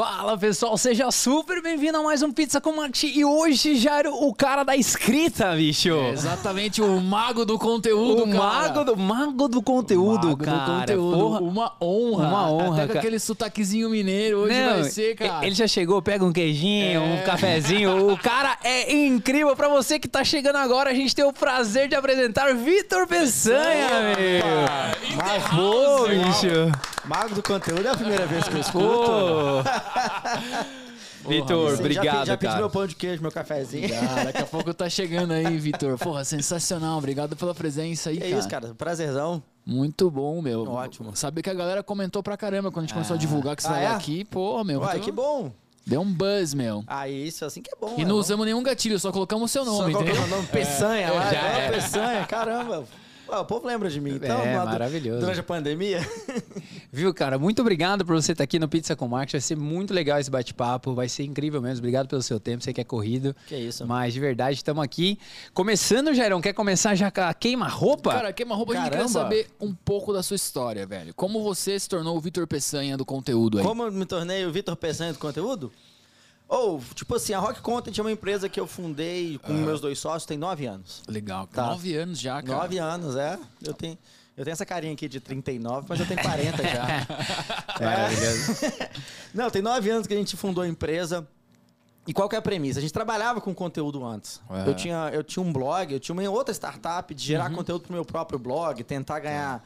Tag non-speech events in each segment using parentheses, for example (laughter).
Fala pessoal, seja super bem-vindo a mais um Pizza com Marketing. E hoje já era o cara da escrita, bicho. É exatamente, o mago do conteúdo, o cara. mago do, mago do conteúdo, mago cara. do conteúdo. Porra. Uma honra. Uma honra, Até com aquele sotaquezinho mineiro hoje Não, vai ser, cara. Ele já chegou, pega um queijinho, É. um cafezinho. O cara é incrível. Pra você que tá chegando agora, a gente tem o prazer de apresentar Vitor Peçanha, meu. Mas, House, bicho. Mago do conteúdo é a primeira vez que eu escuto. Pô. (laughs) Vitor, Sim, já obrigado, pedi, já pedi cara. meu pão de queijo, meu cafezinho. Ah, daqui a pouco tá chegando aí, Vitor. Porra, sensacional. Obrigado pela presença aí, É cara. isso, cara. Prazerzão. Muito bom, meu. Ótimo. Saber que a galera comentou pra caramba quando a gente começou a divulgar que você Ah, é? aqui. Porra, meu. Uai, que bom. Deu um buzz, meu. Ah, isso, assim que é bom. E é não bom. usamos nenhum gatilho, só colocamos o seu Só nome, colocou entendeu? meu nome Peçanha lá. já Já é. Peçanha, caramba. Ué, o povo lembra de mim, então. É, maravilhoso. Durante a pandemia. (laughs) Viu, cara? Muito obrigado por você estar aqui no Pizza com Marketing. Vai ser muito legal esse bate-papo. Vai ser incrível mesmo. Obrigado pelo seu tempo. Sei que é corrido. Que isso. Mas de verdade, estamos aqui. Começando, Jairão. Quer começar já com a queima-roupa? Cara, queima-roupa, a gente Caramba. saber um pouco da sua história, velho. Como você se tornou o Vitor Peçanha do conteúdo aí? Como eu me tornei o Vitor Peçanha do conteúdo? Ou, tipo assim, a Rock Content é uma empresa que eu fundei com meus dois sócios tem nove anos. Legal. Tá. Nove anos já, cara. Nove anos, é. Eu tenho, eu tenho essa carinha aqui de 39, mas eu tenho 40 já. (laughs) Maravilhoso. (laughs) Não, tem nove anos que a gente fundou a empresa. E qual que é a premissa? A gente trabalhava com conteúdo antes. Aham. Eu, tinha, eu tinha um blog, eu tinha uma outra startup de gerar conteúdo pro meu próprio blog, tentar ganhar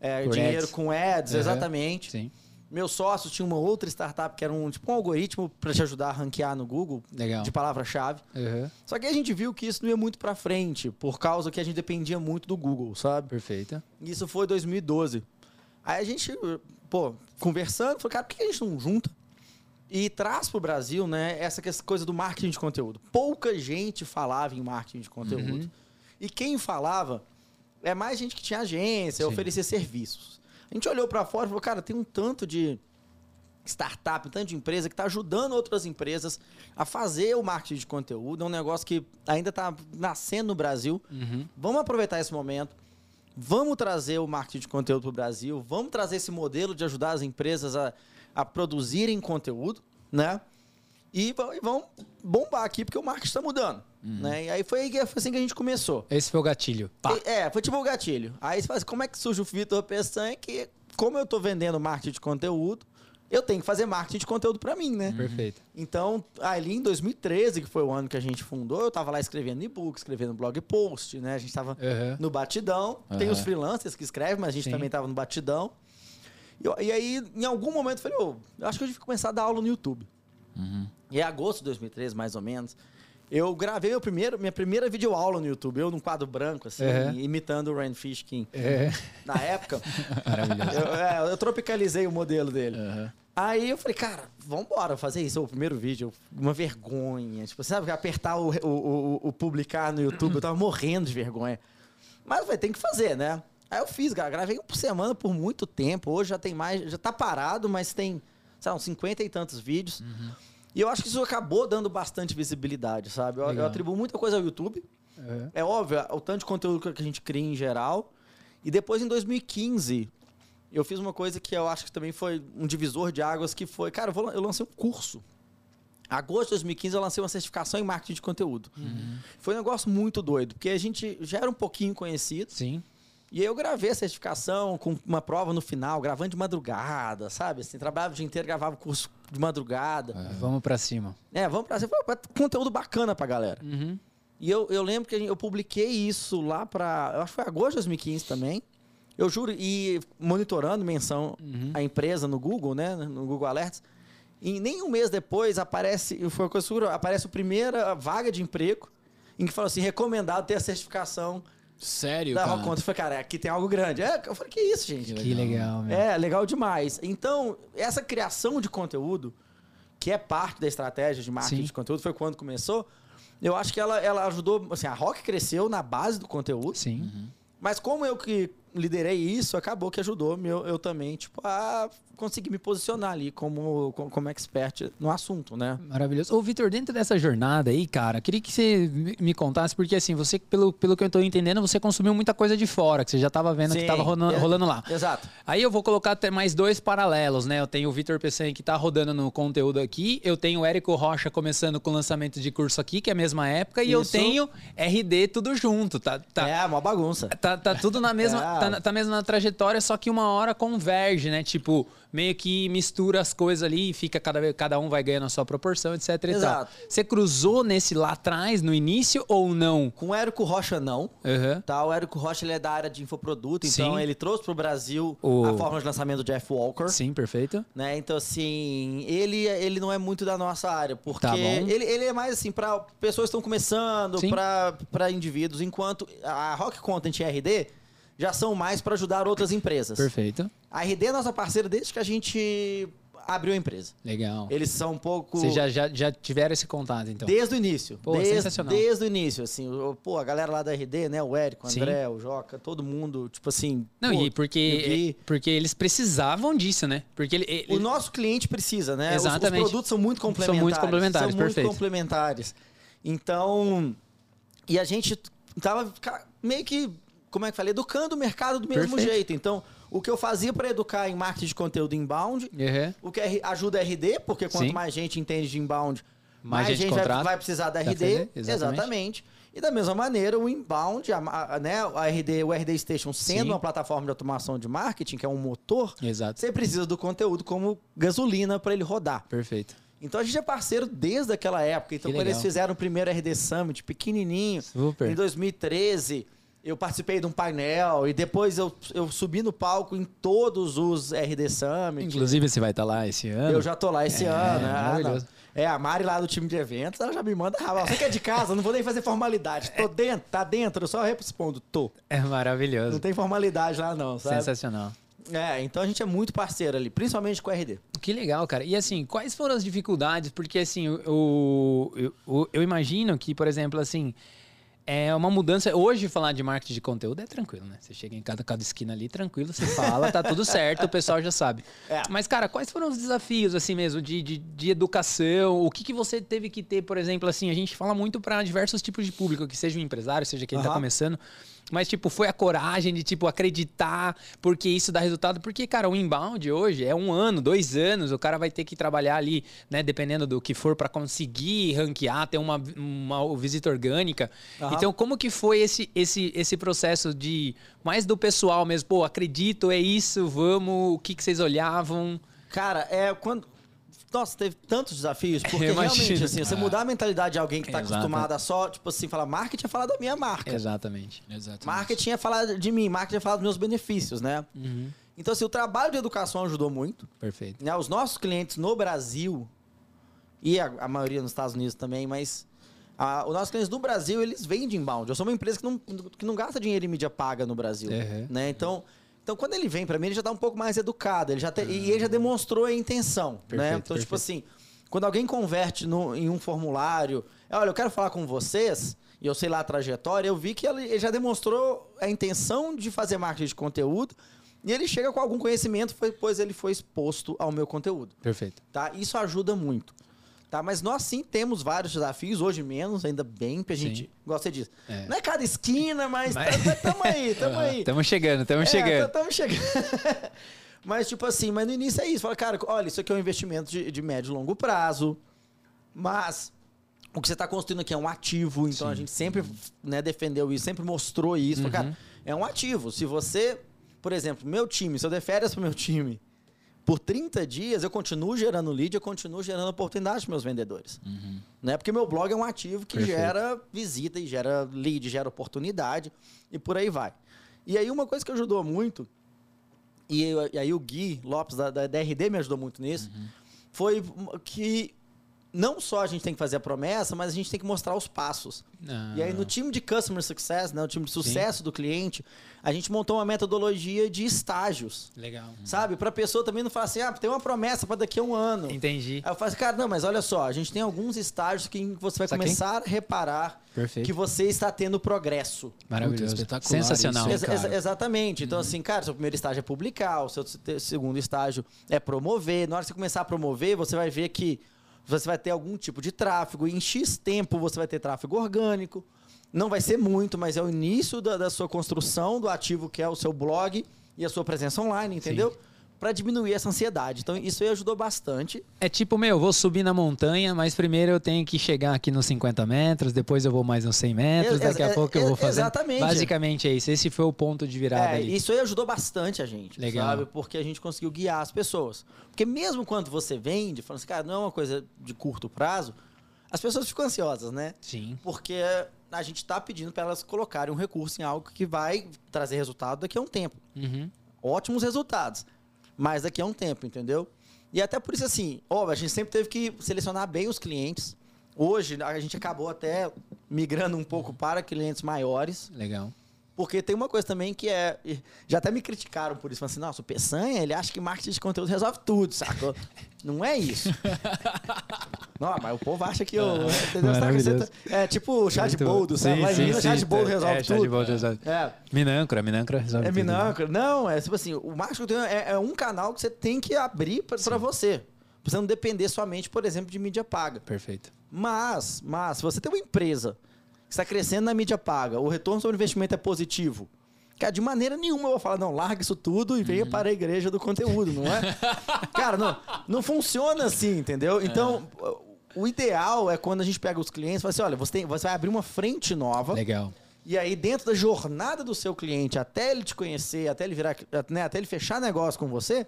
é, dinheiro ads. com ads, exatamente. Sim. Meu sócio tinha uma outra startup que era um tipo um algoritmo para te ajudar a ranquear no Google Legal. de palavra-chave. Uhum. Só que a gente viu que isso não ia muito para frente, por causa que a gente dependia muito do Google, sabe? Perfeito. Isso foi 2012. Aí a gente, pô, conversando, falou, cara, por que a gente não junta e traz pro Brasil, né, essa coisa do marketing de conteúdo? Pouca gente falava em marketing de conteúdo. Uhum. E quem falava é mais gente que tinha agência, Sim. oferecer serviços. A gente olhou para fora e falou, cara, tem um tanto de startup, um tanto de empresa que está ajudando outras empresas a fazer o marketing de conteúdo. É um negócio que ainda está nascendo no Brasil. Uhum. Vamos aproveitar esse momento. Vamos trazer o marketing de conteúdo para o Brasil. Vamos trazer esse modelo de ajudar as empresas a, a produzirem conteúdo, né? E, e vamos bombar aqui, porque o marketing está mudando. Né? E aí foi, assim que a gente começou. Esse foi o gatilho. E- É, foi tipo o gatilho. Aí você fala assim, como é que surge o Vitor Peçanha? Que como eu tô vendendo marketing de conteúdo, eu tenho que fazer marketing de conteúdo para mim, né? Perfeito. Então, ali em 2013, que foi o ano que a gente fundou, eu tava lá escrevendo e-book, escrevendo blog post, né? A gente tava Uhum. no batidão. Tem Aham. os freelancers que escrevem, mas a gente Sim. também tava no batidão. E, e aí, em algum momento, eu falei, ô, eu acho que eu devia começar a dar aula no YouTube. Uhum. Em agosto de 2013, mais ou menos, eu gravei meu primeiro, minha primeira videoaula no YouTube, eu num quadro branco, assim, Uhum. imitando o Rand Fishkin. É. Na época, (laughs) eu, é, eu tropicalizei o modelo dele. Aham. Aí eu falei, cara, vambora fazer isso. O primeiro vídeo, uma vergonha. Tipo, sabe, apertar o, o, o- o publicar no YouTube, eu tava morrendo de vergonha. Mas eu falei, tem que fazer, né? Aí eu fiz, cara, gravei um por semana por muito tempo. Hoje já tem mais, já tá parado, mas tem, sei lá, uns 50 e tantos vídeos. E eu acho que isso acabou dando bastante visibilidade, sabe? Eu, eu Legal. atribuo muita coisa ao YouTube. Uhum. É óbvio, o tanto de conteúdo que a gente cria em geral. E depois, em 2015, eu fiz uma coisa que eu acho que também foi um divisor de águas, que foi, cara, eu, vou eu lancei um curso. Agosto de 2015, eu lancei uma certificação em marketing de conteúdo. Foi um negócio muito doido, porque a gente já era um pouquinho conhecido. Sim. E aí eu gravei a certificação com uma prova no final, gravando de madrugada, sabe? Assim, trabalhava o dia inteiro, gravava o curso de madrugada. Vamos pra cima. É, vamos pra cima. Foi conteúdo bacana pra galera. Uhum. E eu, eu lembro que eu publiquei isso lá pra. Eu acho que foi agosto de 2015 também. Eu juro, e monitorando menção Uhum. a empresa no Google, né? No Google Alerts. E nem um mês depois aparece. Foi uma coisa aparece a primeira vaga de emprego em que fala assim: recomendado ter a certificação Sério, da cara? Rock falei, cara, aqui tem algo grande. É, eu falei, que isso, gente? Que legal, meu. É, legal demais. Então, essa criação de conteúdo, que é parte da estratégia de marketing Sim. de conteúdo, foi quando começou. Eu acho que ela, ela ajudou. Assim, a Rock cresceu na base do conteúdo, Sim. mas como eu que liderei isso, acabou que ajudou meu, eu também, tipo, a conseguir me posicionar ali como, como, expert no assunto, né? Maravilhoso. Ô, Vitor, dentro dessa jornada aí, cara, queria que você me- contasse, porque assim, você, pelo, pelo que eu tô entendendo, você consumiu muita coisa de fora, que você já tava vendo que Sim, tava rolando, é- rolando lá. Exato. Aí eu vou colocar até mais dois paralelos, né? Eu tenho o Vitor Peçanha que tá rodando no conteúdo aqui, eu tenho o Érico Rocha começando com o lançamento de curso aqui, que é a mesma época, e eu Isso. tenho RD tudo junto, tá? tá É, uma bagunça. Tá, tá tudo na mesma, É. (laughs) tá, na- tá mesmo na trajetória, só que uma hora converge, né? Tipo, meio que mistura as coisas ali e fica cada, vez- cada um vai ganhando a sua proporção, etc. Exato. Você cruzou nesse lá atrás, no início, ou não? Com o Érico Rocha, não. Aham. Tá, o Érico Rocha ele é da área de infoproduto, então Sim. ele trouxe pro Brasil O- a forma de lançamento do Jeff Walker. Sim, perfeito. Né? Então, assim, ele, ele não é muito da nossa área, porque Tá bom. ele, ele é mais assim para pessoas que estão começando, para indivíduos, enquanto a Rock Content RD já são mais para ajudar outras empresas. Perfeito. A RD é nossa parceira desde que a gente abriu a empresa. Legal. Eles são um pouco. Vocês já, já, já tiveram esse contato, então? Desde o início. Pô, desde, sensacional. desde o início, assim. o- Pô, a galera lá da RD, né? O Érico, o Sim. André, o Joca, todo mundo, tipo assim. Não, pô, e porque, porque eles precisavam disso, né? Porque ele, ele- O nosso cliente precisa, né? Os- Exatamente. Os, produtos são muito São complementares. muito complementares, São perfeito. muito complementares. Então, e a gente tava meio que, como é que eu falei, educando o mercado do mesmo Perfeito. jeito. Então, o que eu fazia para educar em marketing de conteúdo inbound, Uhum. o que R- ajuda a RD, porque quanto Sim. mais gente entende de inbound, Mais mais, gente gente, vai, vai precisar da Da RD. RD, exatamente. exatamente. E da mesma maneira, o inbound, a, a- né, a RD, o RD Station sendo Sim. uma plataforma de automação de marketing, que é um motor, Exato. você precisa do conteúdo como gasolina para ele rodar. Perfeito. Então a gente é parceiro desde aquela época. Então, Que quando legal. eles fizeram o primeiro RD Summit, pequenininho, Super. em 2013, eu participei de um painel e depois eu, eu subi no palco em todos os RD Summit. Inclusive, você vai estar lá esse ano. Eu já tô lá esse É, ano. né? Ah, maravilhoso. não. É, a Mari lá do time de eventos, ela já me manda raba. Você que é de casa, não vou nem fazer formalidade. Tô dentro, tá dentro, eu só respondo, tô. É Não maravilhoso. tem formalidade lá não, sabe? Sensacional. É, então a gente é muito parceiro ali, principalmente com o RD. Que legal, cara. E assim, quais foram as dificuldades? Porque assim, o, eu, eu, eu imagino que, por exemplo, assim, é uma mudança. Hoje, falar de marketing de conteúdo é tranquilo, né? Você chega em cada, cada esquina ali, tranquilo, você fala, tá tudo certo, o pessoal já sabe. É. Mas, cara, quais foram os desafios, assim mesmo, de, de, de educação? O que, que você teve que ter, por exemplo, assim, a gente fala muito para diversos tipos de público, que seja um empresário, seja quem tá Aham. começando. Mas, tipo, foi a coragem de, tipo, acreditar, porque isso dá resultado. Porque, cara, o inbound hoje é um ano, dois anos, o cara vai ter que trabalhar ali, né, dependendo do que for, para conseguir ranquear, ter uma, uma visita orgânica. Aham. Então, como que foi esse, esse, esse processo de, mais do pessoal mesmo, pô, acredito, é isso, vamos, o que, que vocês olhavam? Cara, é quando. Nossa, teve tantos desafios, (laughs) porque realmente, assim, você É. mudar a mentalidade de alguém que tá Exato. acostumado a só, tipo assim, falar marketing é falar da minha marca. Exatamente. Exatamente. Marketing é falar de mim, marketing é falar dos meus benefícios, né? Uhum. Então, assim, o trabalho de educação ajudou muito. Perfeito. Né? Os nossos clientes no Brasil, e a, a maioria nos Estados Unidos também, mas ah, os nossos clientes no Brasil, eles vendem inbound. Eu sou uma empresa que não, que não gasta dinheiro em mídia paga no Brasil. Uhum. Né? Então, então, quando ele vem para mim, ele já tá um pouco mais educado. Ele já te- E ele já demonstrou a intenção. né? Perfeito, Então, tipo perfeito. assim, quando alguém converte no- em um formulário, olha, eu quero falar com vocês, e eu sei lá a trajetória, eu vi que ele, já demonstrou a intenção de fazer marketing de conteúdo, e ele chega com algum conhecimento, pois ele foi exposto ao meu conteúdo. Perfeito. Tá? Isso ajuda muito. Tá? Mas nós sim temos vários desafios, hoje menos, ainda bem, porque a Sim. gente gosta disso. É. Não é cada esquina, mas, Mas- tá- (laughs) tamo aí, tamo aí. Estamos chegando, estamos É, chegando. Estamos chegando. (laughs) mas, tipo assim, mas no início é isso. Fala, cara, olha, isso aqui é um investimento de, de médio e longo prazo. Mas o que você está construindo aqui é um ativo. Então a gente sempre né, defendeu isso, sempre mostrou isso. Falou, cara, é um ativo. Se você, por exemplo, meu time, se eu der férias pro meu time por 30 dias, eu continuo gerando lead, eu continuo gerando oportunidade para meus vendedores. Né? Porque meu blog é um ativo que Perfeito. gera visita e gera lead, gera oportunidade e por aí vai. E aí uma coisa que ajudou muito, e, eu- e aí o Gui Lopes da, da DRD me ajudou muito nisso, foi que não só a gente tem que fazer a promessa, mas a gente tem que mostrar os passos. Ah, E aí, no time de Customer Success, né, o time de sucesso do cliente, a gente montou uma metodologia de estágios. Legal. Sabe? Pra pessoa também não falar assim, ah, tem uma promessa pra daqui a um ano. Entendi. Aí eu falo assim, cara, não, mas olha só, a gente tem alguns estágios que você vai Saquei. começar a reparar Perfeito. que você está tendo progresso. Maravilhoso. espetacular Sensacional. isso, exa- exatamente. Uhum. Então, assim, cara, seu primeiro estágio é publicar, o seu segundo estágio é promover. Na hora que você começar a promover, você vai ver que você vai ter algum tipo de tráfego. Em X tempo você vai ter tráfego orgânico. Não vai ser muito, mas é o início da, da sua construção do ativo que é o seu blog e a sua presença online, entendeu? Para diminuir essa ansiedade. Então, isso aí ajudou bastante. É tipo, meu, eu vou subir na montanha, mas primeiro eu tenho que chegar aqui nos 50 metros, depois eu vou mais uns 100 metros, daqui a pouco eu vou fazer. exatamente. Basicamente é isso. Esse foi o ponto de virada É, ali. isso aí ajudou bastante a gente, Legal. sabe? Porque a gente conseguiu guiar as pessoas. Porque mesmo quando você vende, falando assim, cara, não é uma coisa de curto prazo, as pessoas ficam ansiosas, né? Sim. Porque a gente está pedindo para elas colocarem um recurso em algo que vai trazer resultado daqui a um tempo. Uhum. Ótimos resultados. Mas daqui a um tempo, entendeu? E até por isso, assim, ó, a gente sempre teve que selecionar bem os clientes. Hoje, a gente acabou até migrando um pouco para clientes maiores. Legal. Porque tem uma coisa também que é. Já até me criticaram por isso. Falaram assim, nossa, o Peçanha, ele acha que marketing de conteúdo resolve tudo, sacou? (laughs) Não é isso. não, mas o povo acha que eu. entendeu? Saca? Maravilhoso. Você tá- É tipo o chá de Muito- boldo, sabe? Sim, Lá em sim, Minas, chá sim. de boldo É, resolve é, tudo. boldo resolve. É. Minâncora, Minâncora resolve É tudo, né? minâncora. Não, é tipo assim, o marketing de conteúdo é, é um canal que você tem que abrir pra pra você. Pra você não depender somente, por exemplo, de mídia paga. Perfeito. Mas, mas, se você tem uma empresa está crescendo na mídia paga, o retorno sobre investimento é positivo. Cara, de maneira nenhuma eu vou falar, não, larga isso tudo e Uhum. venha para a igreja do conteúdo, não é? (laughs) Cara, não, não funciona assim, entendeu? Então, o ideal é quando a gente pega os clientes e fala assim, olha, você, tem- você vai abrir uma frente nova. Legal. E aí, dentro da jornada do seu cliente, até ele te conhecer, até ele virar, né, até ele fechar negócio com você,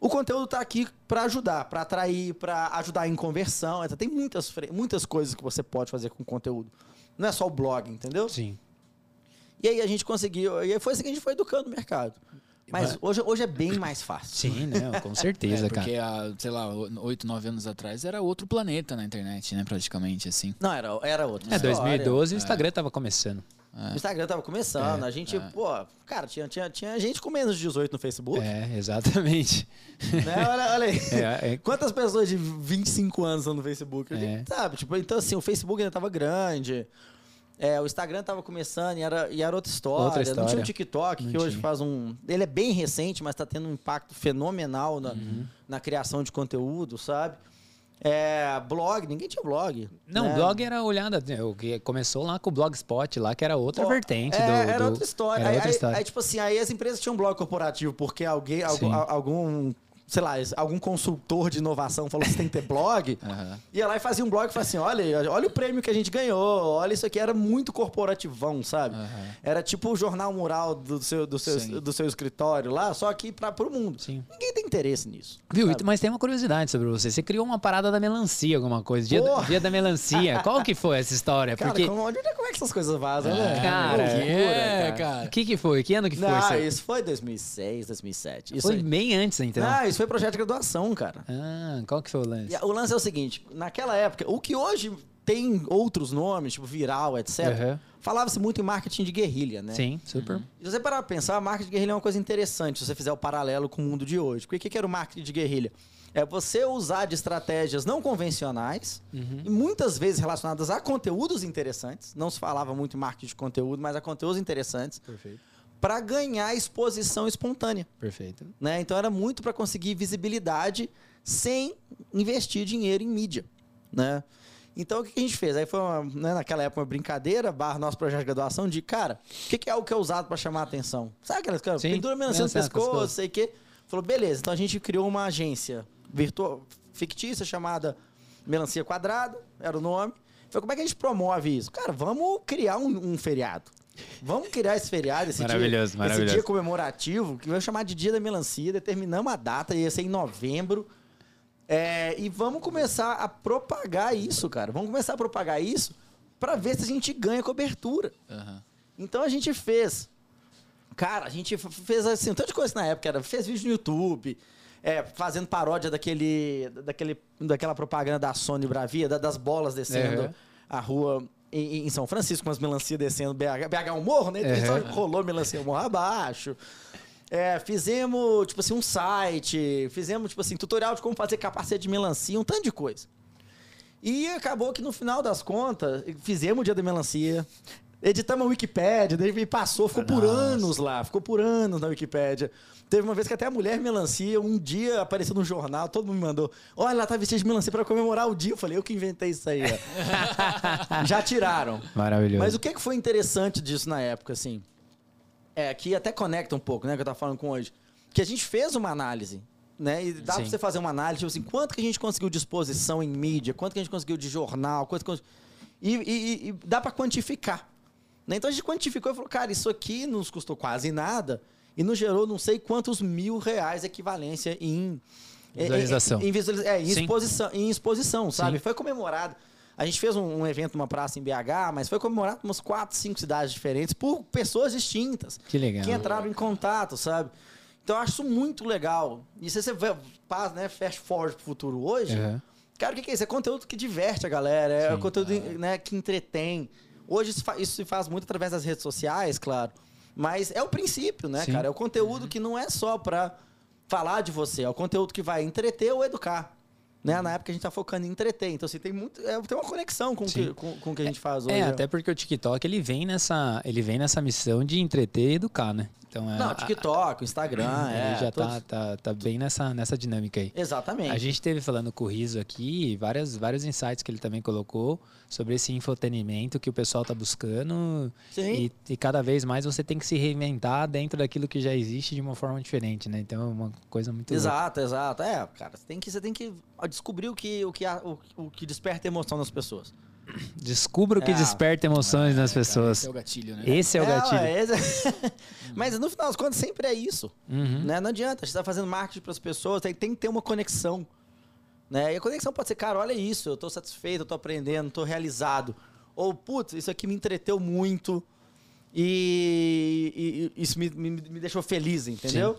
o conteúdo tá aqui para ajudar, para atrair, para ajudar em conversão. Tem muitas, muitas coisas que você pode fazer com conteúdo. Não é só o blog, entendeu? Sim. E aí a gente conseguiu. E aí foi assim que a gente foi educando o mercado. Mas Mas- hoje, hoje é bem mais fácil. Sim, né? (laughs) Com certeza, É, cara. porque há, sei lá, oito, nove anos atrás era outro planeta na internet, né? Praticamente, assim. Não, era, era outra É, história. 2012 o Instagram tava começando. O Instagram tava começando. É, a gente, pô, cara, tinha, tinha, tinha gente com menos de 18 no Facebook. É, exatamente. Né? Olha, olha aí. (laughs) É, é- Quantas pessoas de 25 anos estão no Facebook? É. Sabe? Tipo, então, assim, o Facebook ainda tava grande. É, o Instagram tava começando e era, e era outra história. Outra Não tinha história. o TikTok, Não que hoje tinha. faz um. Ele é bem recente, mas tá tendo um impacto fenomenal na, Uhum. na criação de conteúdo, sabe? É, blog, ninguém tinha blog. Não, né? blog era olhada. né, começou lá com o Blogspot, lá, que era outra Ó, vertente é, do, Era do- outra história. Era aí, outra aí- história. aí, tipo assim, aí as empresas tinham um blog corporativo porque alguém, algum, algum, sei lá, algum consultor de inovação falou que você tem que ter blog. (laughs) Aham. Ia lá e fazia um blog e falava assim: olha, olha o prêmio que a gente ganhou, olha isso aqui. Era muito corporativão, sabe? Aham. Era tipo o jornal mural do seu, do seu, Sim. do seu escritório lá, só que para pro mundo. Sim. Ninguém tem interesse nisso. Viu? sabe? Mas tem uma curiosidade sobre você. Você criou uma parada da melancia, alguma coisa. Dia, Porra! dia da melancia. (laughs) Qual que foi essa história? Cara, Porque. como, onde, como é que essas coisas vazam, né? cara, Loucura, é, O cara. que, que foi? Que ano que foi? Não, isso? isso foi 2006, 2007. Isso foi aí. bem antes, então. Não, isso foi projeto de graduação, cara. Ah, qual que foi o lance? O lance é o seguinte: naquela época, o que hoje tem outros nomes, tipo viral, etc., Aham. falava-se muito em marketing de guerrilha, né? Sim, super. E se você parar pra pensar, marketing de guerrilha é uma coisa interessante se você fizer o paralelo com o mundo de hoje. Porque o que que era o marketing de guerrilha? É você usar de estratégias não convencionais Uhum. e muitas vezes relacionadas a conteúdos interessantes. Não se falava muito em marketing de conteúdo, mas a conteúdos interessantes Perfeito. Para ganhar exposição espontânea. Perfeito. né? Então era muito para conseguir visibilidade sem investir dinheiro em mídia, né? Então o que a gente fez? Aí foi uma, né, naquela época uma brincadeira, barra nosso projeto de graduação de cara, o que, que é o que é usado para chamar a atenção? Sabe aquelas coisas? Sim, Pendura melancia no pescoço. sei o quê. Falou, beleza, então a gente criou uma agência virtual, fictícia chamada Melancia Quadrada, era o nome. Falei, como é que a gente promove isso? Cara, vamos criar um, um feriado. Vamos criar esse feriado, esse Maravilhoso, dia, maravilhoso. esse dia comemorativo, que vai chamar de Dia da Melancia, determinamos a data, ia ser em novembro. É, e vamos começar a propagar isso, cara. Vamos começar a propagar isso para ver se a gente ganha cobertura. Aham. Então a gente fez. Cara, a gente fez assim, um tanto de coisa na época. Era, fez vídeo no YouTube, é, fazendo paródia daquele, daquele, daquela propaganda da Sony Bravia, da- das bolas descendo Uhum. a rua em, em São Francisco, com as melancias descendo BH, BH é um morro, né? Então Uhum. só rolou melancia morro abaixo. É, fizemos, tipo assim, um site, fizemos, tipo assim, tutorial de como fazer capacete de melancia, um tanto de coisa. E acabou que no final das contas, fizemos o dia da melancia, editamos a Wikipédia, daí passou, ficou por anos lá, ficou por anos na Wikipédia. Teve uma vez que até a mulher melancia, um dia apareceu no jornal, todo mundo me mandou, olha, ela tá vestida de melancia pra comemorar o dia. Eu falei, eu que inventei isso aí. (laughs) Já tiraram. Maravilhoso. Mas o que que foi interessante disso na época, assim? É, que até conecta um pouco, né, que eu tava falando com hoje. Que a gente fez uma análise, né? E dá pra você fazer uma análise, tipo assim, quanto que a gente conseguiu de exposição em mídia, quanto que a gente conseguiu de jornal, quanto que... E, e- e dá pra quantificar. Né? Então a gente quantificou e falou, cara, isso aqui nos custou quase nada e nos gerou não sei quantos mil reais equivalência em... Visualização. Em, visualiza- é, em exposição, em exposição, sabe? Sim. Foi comemorado. A gente fez um, um evento numa praça em BH, mas foi comemorado em umas quatro, cinco cidades diferentes por pessoas distintas Que legal. que entraram em contato, sabe? Então eu acho isso muito legal. E se você faz, né, fast forward pro futuro hoje, Uhum. cara, o que, que é isso? É conteúdo que diverte a galera, é Sim. conteúdo né, que entretém. Hoje isso, isso se faz muito através das redes sociais, claro. Mas é o princípio, né, Sim. cara? É o conteúdo que não é só pra falar de você, é o conteúdo que vai entreter ou educar. Né? Na época a gente tá focando em entreter. Então, assim, tem, muito, é, tem uma conexão com o que, com, com o que a gente faz hoje. É, até porque o TikTok ele vem nessa, ele vem nessa missão de entreter e educar, né? Então é Não, a- TikTok, Instagram, (laughs) ele é. já todos- tá, tá, tá bem nessa, nessa dinâmica aí. Exatamente. A gente teve falando com o Riso aqui, várias, vários insights que ele também colocou sobre esse infotenimento que o pessoal tá buscando. Sim. E, e cada vez mais você tem que se reinventar dentro daquilo que já existe de uma forma diferente, né? Então é uma coisa muito. louca. Exato, exato. É, cara, você tem que, você tem que descobrir o que, o que, o, o que desperta emoção nas pessoas. Descubra o que É. desperta emoções nas Esse pessoas. é o gatilho, né? Esse é o gatilho. ué, esse- (laughs) Mas no final das contas sempre é isso. Uhum. Né? Não adianta, a gente tá fazendo marketing para as pessoas, tem, tem que ter uma conexão. Né? E a conexão pode ser, cara, olha isso, eu tô satisfeito, eu tô aprendendo, tô realizado. Ou, putz, isso aqui me entreteu muito e, e- e isso me, me, me deixou feliz, entendeu?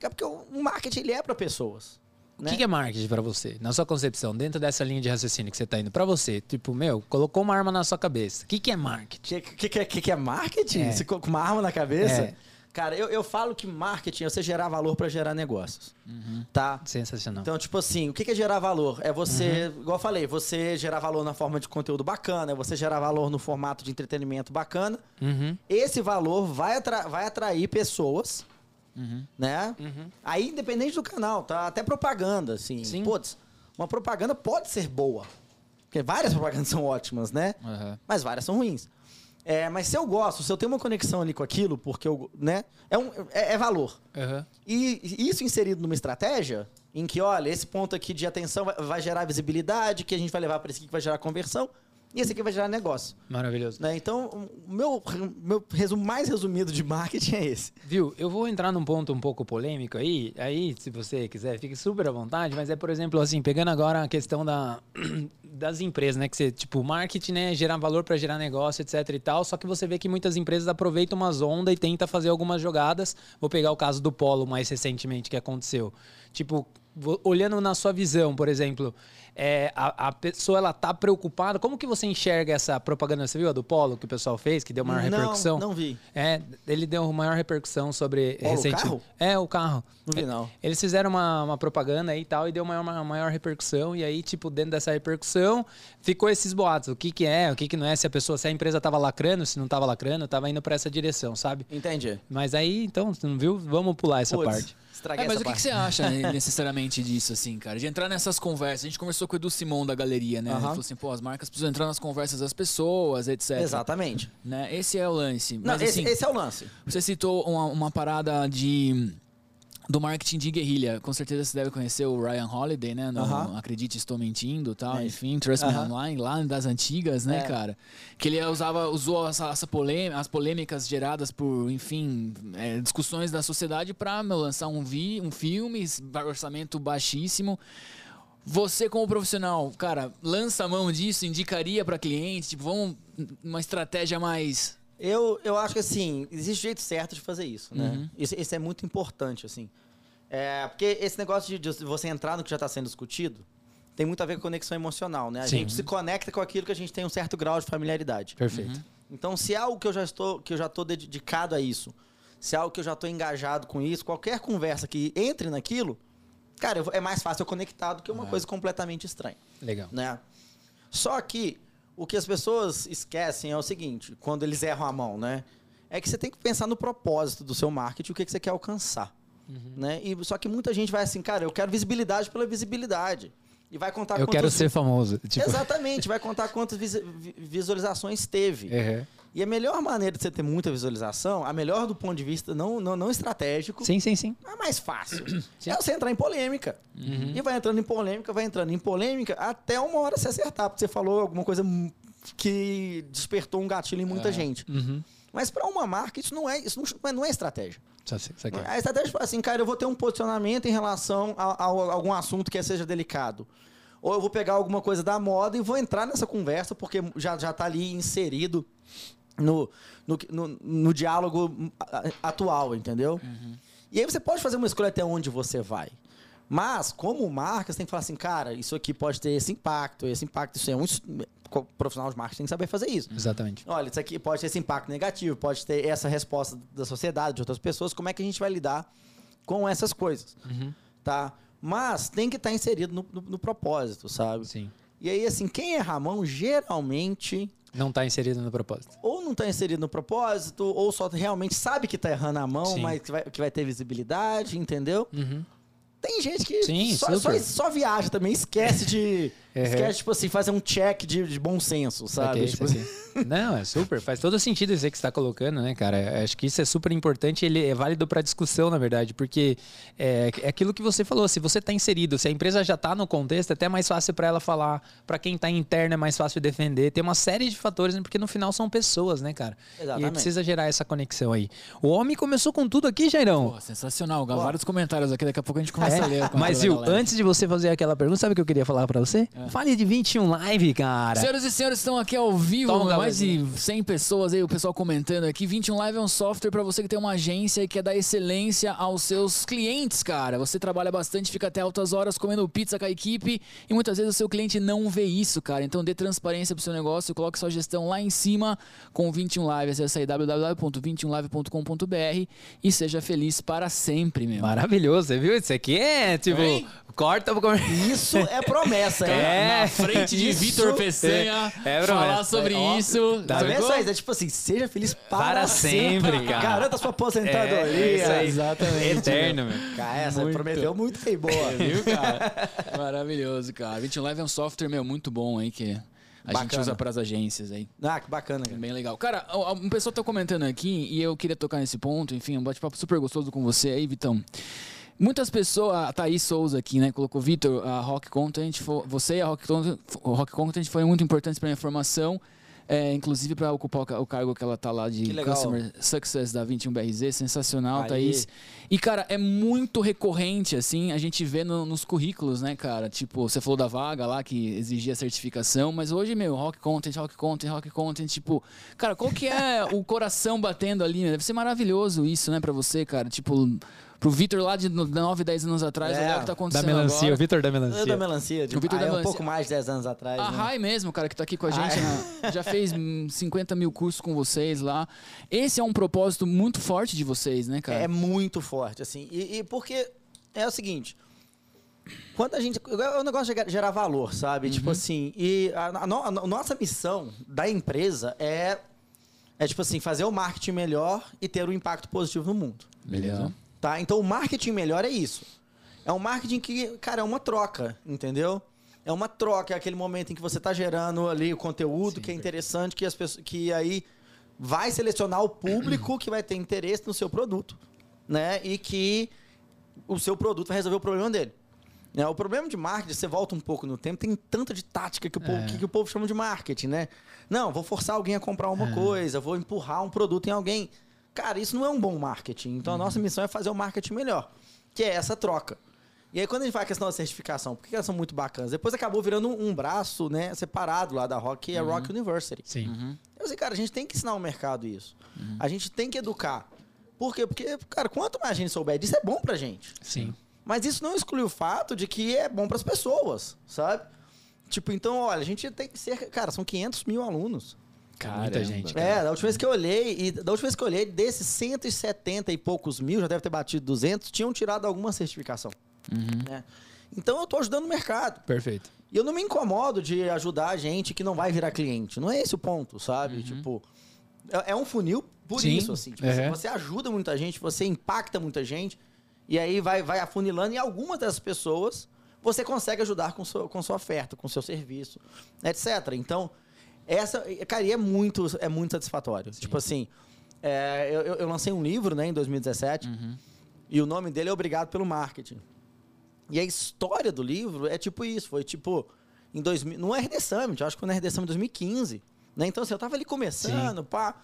É porque o o marketing ele é para pessoas. O né? que, é marketing pra você? Na sua concepção, dentro dessa linha de raciocínio que você tá indo pra você, tipo, meu, colocou uma arma na sua cabeça. O que, que é marketing? O que, que, que, que, é marketing? É. Você com uma arma na cabeça? É. Cara, eu, eu falo que marketing é você gerar valor para gerar negócios. Uhum. Tá? Sensacional. Então, tipo assim, o que que é gerar valor? É você, Uhum. igual eu falei, você gerar valor na forma de conteúdo bacana, é você gerar valor no formato de entretenimento bacana. Uhum. Esse valor vai, atra- vai atrair pessoas, Uhum. né? Uhum. Aí, independente do canal, tá? Até propaganda, assim. Sim. Putz, uma propaganda pode ser boa. Porque várias (laughs) propagandas são ótimas, né? Aham. mas várias são ruins. É, mas se eu gosto, se eu tenho uma conexão ali com aquilo, porque eu, né, é, um, é, é valor. Uhum. E isso inserido numa estratégia em que, olha, esse ponto aqui de atenção vai, vai gerar visibilidade, que a gente vai levar para esse aqui que vai gerar conversão, e esse aqui vai gerar negócio. Maravilhoso. Né? Então, o meu, meu resumo mais resumido de marketing é esse. Viu? Eu vou entrar num ponto um pouco polêmico aí. Aí, se você quiser, fique super à vontade. Mas é, por exemplo, assim, pegando agora a questão da, (clears throat) das empresas, né? Que você, tipo, marketing, né? Gerar valor para gerar negócio, etc e tal. Só que você vê que muitas empresas aproveitam umas ondas e tentam fazer algumas jogadas. Vou pegar o caso do Polo mais recentemente que aconteceu. Tipo, olhando na sua visão, por exemplo, é, a, a pessoa ela tá preocupada. Como que você enxerga essa propaganda? Você viu a do Polo que o pessoal fez, que deu maior repercussão? Não, não vi. É, ele deu maior repercussão sobre Polo, o carro? É, o carro. Não vi, não. Eles fizeram uma, uma propaganda aí e tal e deu maior, uma maior repercussão. E aí, tipo, dentro dessa repercussão, ficou esses boatos. O que que é, o que que não é, se a pessoa, se a empresa tava lacrando, se não tava lacrando, tava indo pra essa direção, sabe? Entendi. Mas aí, então, você não viu? Vamos pular essa Putz, parte. Estraguei É, mas o que, que você acha né, (laughs) necessariamente disso, assim, cara? De entrar nessas conversas. A gente conversou com o Edu Simon da galeria, né? Ele Aham. falou assim, pô, as marcas precisam entrar nas conversas das pessoas, etc. Exatamente. Né? Esse é o lance. Não, Mas esse, assim, esse é o lance. você citou uma, uma parada de do marketing de guerrilha. Com certeza você deve conhecer o Ryan Holiday, né? No Aham. Acredite, Estou Mentindo tal. É. Enfim, Trust Me Aham. Online, lá das antigas, né, É. cara? Que ele usava, usou essa, essa polêmica, as polêmicas geradas por, enfim, é, discussões da sociedade pra meu, lançar um, vi, um filme, orçamento baixíssimo. Você, como profissional, cara, lança a mão disso, indicaria pra cliente, tipo, vamos uma estratégia mais. Eu, eu acho que assim, existe jeito certo de fazer isso, né? Uhum. Isso, isso é muito importante, assim. É, porque esse negócio de, de você entrar no que já está sendo discutido tem muito a ver com conexão emocional, né? A Sim. gente se conecta com aquilo que a gente tem um certo grau de familiaridade. Perfeito. Então, se é algo que eu já estou, que eu já estou dedicado a isso, se é algo que eu já estou engajado com isso, qualquer conversa que entre naquilo, cara, eu é mais fácil eu conectar do que uma coisa completamente estranha, Legal. né? Só que o que as pessoas esquecem é o seguinte, quando eles erram a mão, né? É que você tem que pensar no propósito do seu marketing, o que, que você quer alcançar. Uhum. Né? E, só que muita gente vai assim, cara, eu quero visibilidade pela visibilidade. E vai contar Eu quero quantos- ser famoso. (laughs) Tipo, Exatamente, vai contar quantas visualizações teve. Uhum. E a melhor maneira de você ter muita visualização, a melhor do ponto de vista não, não, não estratégico, Sim, sim, sim. é mais fácil. é você entrar em polêmica. E vai entrando em polêmica, vai entrando em polêmica, até uma hora você acertar, porque você falou alguma coisa que despertou um gatilho em muita gente. Uhum. Mas para uma marca, isso não é, isso não é, não é estratégia. A estratégia é assim, cara, eu vou ter um posicionamento em relação a, a- a algum assunto que seja delicado. Ou eu vou pegar alguma coisa da moda e vou entrar nessa conversa, porque já, já tá ali inserido no, no, no, no diálogo atual, entendeu? E aí você pode fazer uma escolha até onde você vai. Mas, como marca, você tem que falar assim, cara, isso aqui pode ter esse impacto, esse impacto, isso é um. Profissional de marketing tem que saber fazer isso. Exatamente. Olha, isso aqui pode ter esse impacto negativo, pode ter essa resposta da sociedade, de outras pessoas. Como é que a gente vai lidar com essas coisas? Tá? Mas tem que estar inserido no, no- no propósito, sabe? Sim. E aí, assim, quem erra a mão, geralmente, Não tá inserido no propósito. ou não está inserido no propósito, ou só realmente sabe que está errando a mão, Sim. mas que vai, que vai ter visibilidade, entendeu? Uhum. Tem gente que Sim, só, só, só viaja também, esquece de. Uhum. Esquece, tipo assim, fazer um check de, de bom senso, sabe? Saquei, Tipo, saquei. Não, é super. Faz todo sentido isso aí que você está colocando, né, cara? Acho que isso é super importante. Ele é válido para discussão, na verdade, porque é, é aquilo que você falou. Se você está inserido, se a empresa já está no contexto, é até mais fácil para ela falar. Para quem está interno, é mais fácil defender. Tem uma série de fatores, né, porque no final são pessoas, né, cara? E aí Exatamente. precisa gerar essa conexão aí. O homem começou com tudo aqui, Jairão. Pô, sensacional. Vários comentários aqui, daqui a pouco a gente começa a ler. É, mas, viu, antes de você fazer aquela pergunta, sabe o que eu queria falar pra você? Fale de 21 Live, cara. Senhoras e senhores, estão aqui ao vivo, Toma um mais de 100 pessoas aí, o pessoal comentando aqui. 21 Live é um software para você que tem uma agência e quer dar excelência aos seus clientes, cara. Você trabalha bastante, fica até altas horas comendo pizza com a equipe e muitas vezes o seu cliente não vê isso, cara. Então dê transparência pro seu negócio, coloque sua gestão lá em cima com o 21 Live. Acesse aí www.21live.com.br e seja feliz para sempre, meu. Maravilhoso, você viu? Isso aqui é tipo. Hein? Corta pro Isso é promessa, (laughs) hein? É. Na frente de Vitor Peçanha, é promessa. falar sobre Ó, isso. tá vendo só isso? É tipo assim, seja feliz para, Para sempre, cara. Garanta sua aposentadoria. É, isso aí. Exatamente. Eterno, meu. Cara, essa Muito. prometeu muito aí, boa. (laughs) Viu, cara? (laughs) Maravilhoso, cara. 21 Live é um software, meu, muito bom aí que a gente Bacana. usa para as agências aí. Ah, que bacana, cara. Bem legal. Cara, um pessoal tá comentando aqui e eu queria tocar nesse ponto, enfim, um bate-papo super gostoso com você aí, Vitão. Muitas pessoas, a Thaís Souza aqui, né, colocou, Vitor, a Rock Content, fo- você e a Rock Content, o Rock Content foi muito importante para minha formação, é, inclusive para ocupar o, ca- o cargo que ela tá lá de. Customer Success da 21BRZ, sensacional, Aí. Thaís. E, cara, é muito recorrente, assim, a gente vê no- nos currículos, né, cara? Tipo, você falou da vaga lá que exigia certificação, mas hoje, meu, rock content, rock content, rock content, tipo, cara, qual que é o coração batendo ali? né? Deve ser maravilhoso isso, né, pra você, cara? Tipo, pro Vitor lá de 9, 10 anos atrás, É, olhar o que tá Da acontecendo melancia, o agora. Vitor da Eu da melancia. melancia. De, O Vitor ah, da é um melancia. pouco mais de 10 anos atrás. A né? Rai mesmo, cara, que tá aqui com a gente, Ah, né? já fez hum, 50 mil cursos com vocês lá. Esse é um propósito muito forte de vocês, né, cara? É muito forte, assim. E, e porque é o seguinte. Quando a gente. É um negócio de gerar- valor, sabe? Tipo Uhum. assim. E a, a no- a nossa missão da empresa é. É tipo assim, fazer o marketing melhor e ter um impacto positivo no mundo. Beleza. Tá? Então o marketing melhor é isso. É um marketing que, cara, é uma troca, entendeu? É uma troca, é aquele momento em que você está gerando ali o conteúdo que é interessante, que as pessoas. que aí vai selecionar o público que vai ter interesse no seu produto. Né? E que o seu produto vai resolver o problema dele. Né? O problema de marketing, você volta um pouco no tempo, tem tanta de tática que o, povo, que, que o povo chama de marketing, né? Não, vou forçar alguém a comprar uma coisa, vou empurrar um produto em alguém. Cara, isso não é um bom marketing. Então a nossa missão é fazer o marketing melhor, que é essa troca. E aí, quando a gente vai a questão da certificação, por que elas são muito bacanas? Depois acabou virando um, um braço, né, separado lá da Rock, que é a Rock University. Sim. Uhum. Eu sei, cara, a gente tem que ensinar o mercado isso. A gente tem que educar. Por quê? Porque, cara, quanto mais a gente souber disso, é bom pra gente. Sim. Mas isso não exclui o fato de que é bom pras pessoas, sabe? Tipo, então, olha, a gente tem que ser. Cara, são 500 mil alunos. Muita gente. cara. É, da última vez que eu olhei, e da última vez que eu olhei, desses 170 e poucos mil, já deve ter batido 200, tinham tirado alguma certificação. Uhum. né? Então eu tô ajudando o mercado. Perfeito. E eu não me incomodo de ajudar a gente que não vai virar cliente. Não é esse o ponto, sabe? Tipo, é, é um funil por Sim, isso, assim. Tipo, é. Você ajuda muita gente, você impacta muita gente, e aí vai, vai afunilando, e algumas dessas pessoas você consegue ajudar com, sua com sua oferta, com seu serviço, etc. Então, essa, cara, e é muito, é muito satisfatório. Tipo assim, é, eu, eu- lancei um livro, né, em 2017, Uhum. e o nome dele é Obrigado pelo Marketing. E a história do livro é tipo isso, foi tipo em 2000, no RD Summit, eu acho que foi no RD Summit 2015, né? Então assim, eu tava ali começando, pá,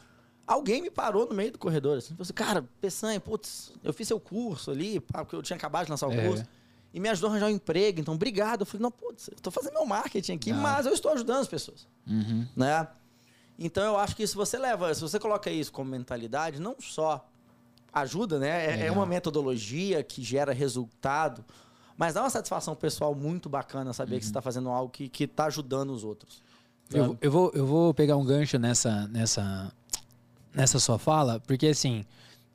alguém me parou no meio do corredor, assim, falou assim, cara, Peçanha, putz, eu fiz seu curso ali, pá, porque eu tinha acabado de lançar o É. curso. E me ajudou a arranjar um emprego, então obrigado. Eu falei, não, putz, eu tô fazendo meu marketing aqui, Ah. mas eu estou ajudando as pessoas Uhum. né? Então eu acho que se você leva, se você coloca isso como mentalidade, não só ajuda, né? É, é uma metodologia que gera resultado, mas dá uma satisfação pessoal muito bacana saber que você está fazendo algo que, que tá ajudando os outros. Eu, eu, vou, eu vou pegar um gancho nessa, nessa, nessa sua fala, porque assim,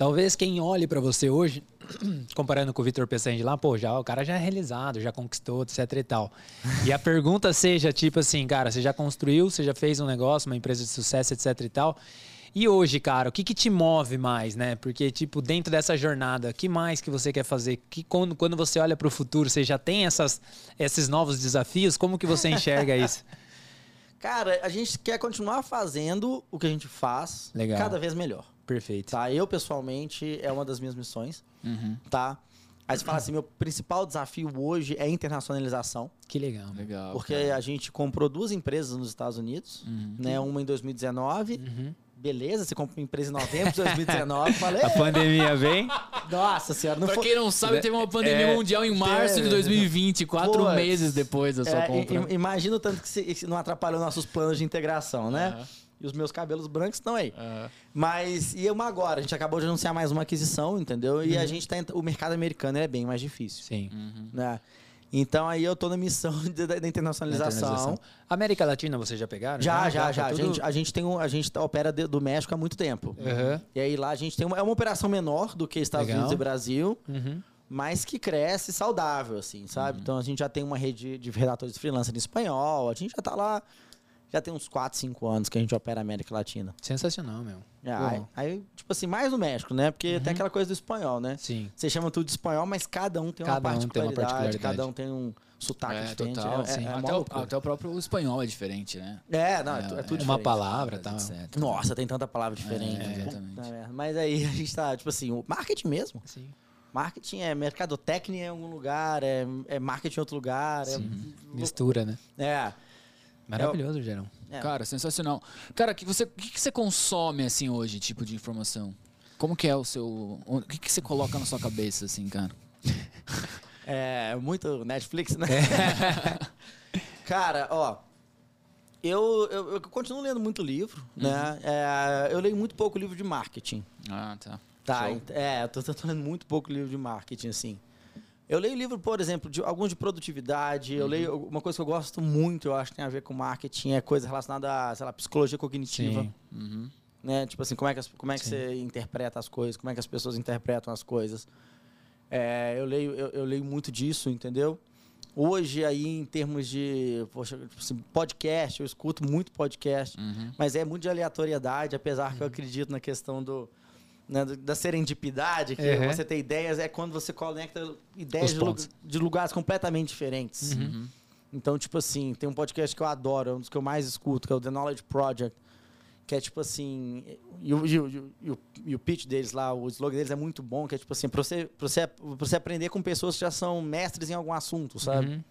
talvez quem olhe pra você hoje, (clears throat) comparando com o Vitor Peçange lá, pô, já, o cara já é realizado, já conquistou, etc e tal. E a pergunta seja tipo assim, cara, você já construiu, você já fez um negócio, uma empresa de sucesso, etc e tal. E hoje, cara, o que, que te move mais, né? Porque, tipo, dentro dessa jornada, o que mais que você quer fazer? Que quando, quando você olha para o futuro, você já tem essas, esses novos desafios? Como que você enxerga isso? (laughs) Cara, a gente quer continuar fazendo o que a gente faz Legal. cada vez melhor. Perfeito. Tá? Eu, pessoalmente, é uma das minhas missões, Uhum. tá? Aí você fala assim, meu principal desafio hoje é a internacionalização, Que legal. né? Legal. porque cara. a gente comprou duas empresas nos Estados Unidos, Uhum. né? Uma em 2019, Uhum. beleza, você compra uma empresa em novembro de 2019, (laughs) falei, A pandemia vem. nossa senhora, não Pra foi... quem não sabe, teve uma pandemia É, mundial em março de é. 2020, quatro meses depois da sua É, compra. imagina o tanto que não atrapalhou nossos planos de integração, né? Aham. E os meus cabelos brancos estão aí. Aham. Mas e uma agora? A gente acabou de anunciar mais uma aquisição, entendeu? E a gente tá. O mercado americano é bem mais difícil. Sim. Uhum. Né? Então aí eu tô na missão (laughs) de- da da internacionalização. América Latina vocês já pegaram? Já, já, Tá já. A tudo- gente, a gente tem um, a gente tá- opera de- do México há muito tempo. Aham. E aí lá a gente tem uma, é uma operação menor do que Estados Legal. Unidos e Brasil, Uhum. mas que cresce saudável, assim, sabe? Então a gente já tem uma rede de redatores freelancer em espanhol, a gente já tá lá, já tem uns 4, 5 anos que a gente opera a América Latina. Sensacional, meu. É, aí, aí, tipo assim, mais no México, né? Porque Uhum. tem aquela coisa do espanhol, né? Sim. Você chama tudo de espanhol, mas cada um tem, Cada uma, um tem uma particularidade, particularidade. cada um tem um sotaque É, diferente. total. é, sim. é, é até, o, até o próprio espanhol é diferente, né? É, não, é, tu- é tudo Uma diferente. palavra, tá? etc. Nossa, tem tanta palavra diferente. É, exatamente. Mas aí a gente tá, tipo assim, o marketing mesmo. Sim. Marketing é mercadotecnia em algum lugar, é, é marketing em outro lugar. É, Mistura, né? é, Maravilhoso, Gerão. é. Cara, sensacional. Cara, que você, o que, que você consome, assim, hoje, tipo de informação? Como que é o seu... O que, que você coloca na sua cabeça, assim, cara? (laughs) É muito Netflix, né? (laughs) Cara, ó. Eu, eu, eu continuo lendo muito livro, né? É, eu leio muito pouco livro de marketing. Ah, tá. Tá, Show. é, eu tô, (laughs) tô lendo muito pouco livro de marketing, assim. Eu leio livro, por exemplo, de alguns de produtividade. Eu leio uma coisa que eu gosto muito, eu acho que tem a ver com marketing, é coisa relacionada a, sei lá, psicologia cognitiva. Uhum. Né? Tipo assim, como é que, as- como é que Sim. você interpreta as coisas, como é que as pessoas interpretam as coisas. É, eu, leio, eu, eu leio muito disso, entendeu? Hoje, aí, em termos de poxa, tipo assim, podcast, eu escuto muito podcast, Uhum. mas é muito de aleatoriedade, apesar que eu acredito na questão do, né, da serendipidade, que Uhum. você ter ideias, é quando você conecta ideias de, lu- de lugares completamente diferentes. Uhum. Então, tipo assim, tem um podcast que eu adoro, é um dos que eu mais escuto, que é o The Knowledge Project. Que é tipo assim. E o, e o, e o- e o, e o pitch deles lá, o slogan deles é muito bom, que é tipo assim, pra você, pra você, pra você aprender com pessoas que já são mestres em algum assunto, sabe? Uhum.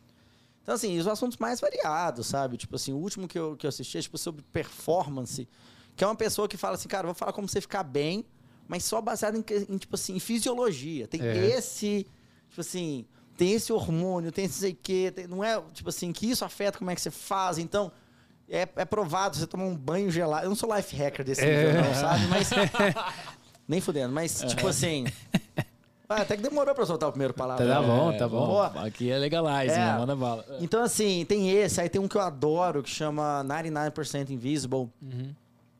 Então, assim, os assuntos mais variados, sabe? Tipo assim, o último que eu, que eu assisti é tipo, sobre performance, que é uma pessoa que fala assim, cara, vou falar como você ficar bem, mas só baseado em, em, tipo assim, em fisiologia. Tem É. esse, tipo assim, tem esse hormônio, tem esse sei quê, tem- não é, tipo assim, que isso afeta como é que você faz, então... É, é provado, você tomar um banho gelado. Eu não sou life hacker desse É. nível, não, sabe? Mas (laughs) (laughs) Nem fudendo, mas tipo assim. (laughs) ah, até que demorou pra soltar o primeiro palavra. Tá né? bom, tá bom. Aqui é legalize, É. né? Manda bala. Então, assim, tem esse, aí tem um que eu adoro, que chama 99% Invisible, Uhum.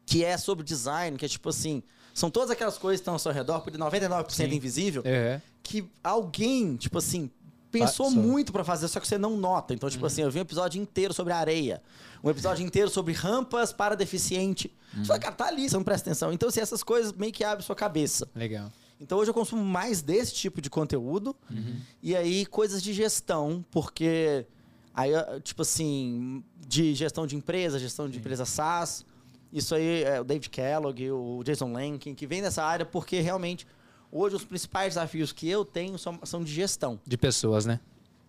que é sobre design, que é tipo assim, são todas aquelas coisas que estão ao seu redor, por 99% Sim. invisível, É. que alguém, tipo assim, pensou Passou. muito pra fazer, só que você não nota. Então, tipo assim, eu vi um episódio inteiro sobre areia, um episódio inteiro sobre rampas para deficiente. Só que, cara, tá ali, você não presta atenção. Então, assim, essas coisas meio que abrem sua cabeça. Legal. Então hoje eu consumo mais desse tipo de conteúdo e aí coisas de gestão, porque aí, tipo assim, de gestão de empresa, gestão de empresa SaaS, isso aí é o David Kellogg, o Jason Lankin, que vem dessa área porque realmente hoje os principais desafios que eu tenho são, são de gestão. De pessoas, né?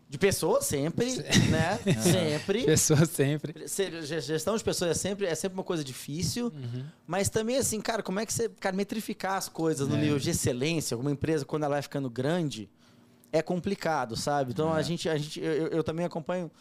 De pessoas sempre, né? (laughs) Sempre. Pessoas sempre. Se- ge- Gestão de pessoas é sempre, é sempre uma coisa difícil, Uhum. mas também assim, cara, como é que você, cara, metrificar as coisas no É. nível de excelência, alguma empresa quando ela vai ficando grande, é complicado, sabe? Então a gente, a gente, eu- eu também acompanho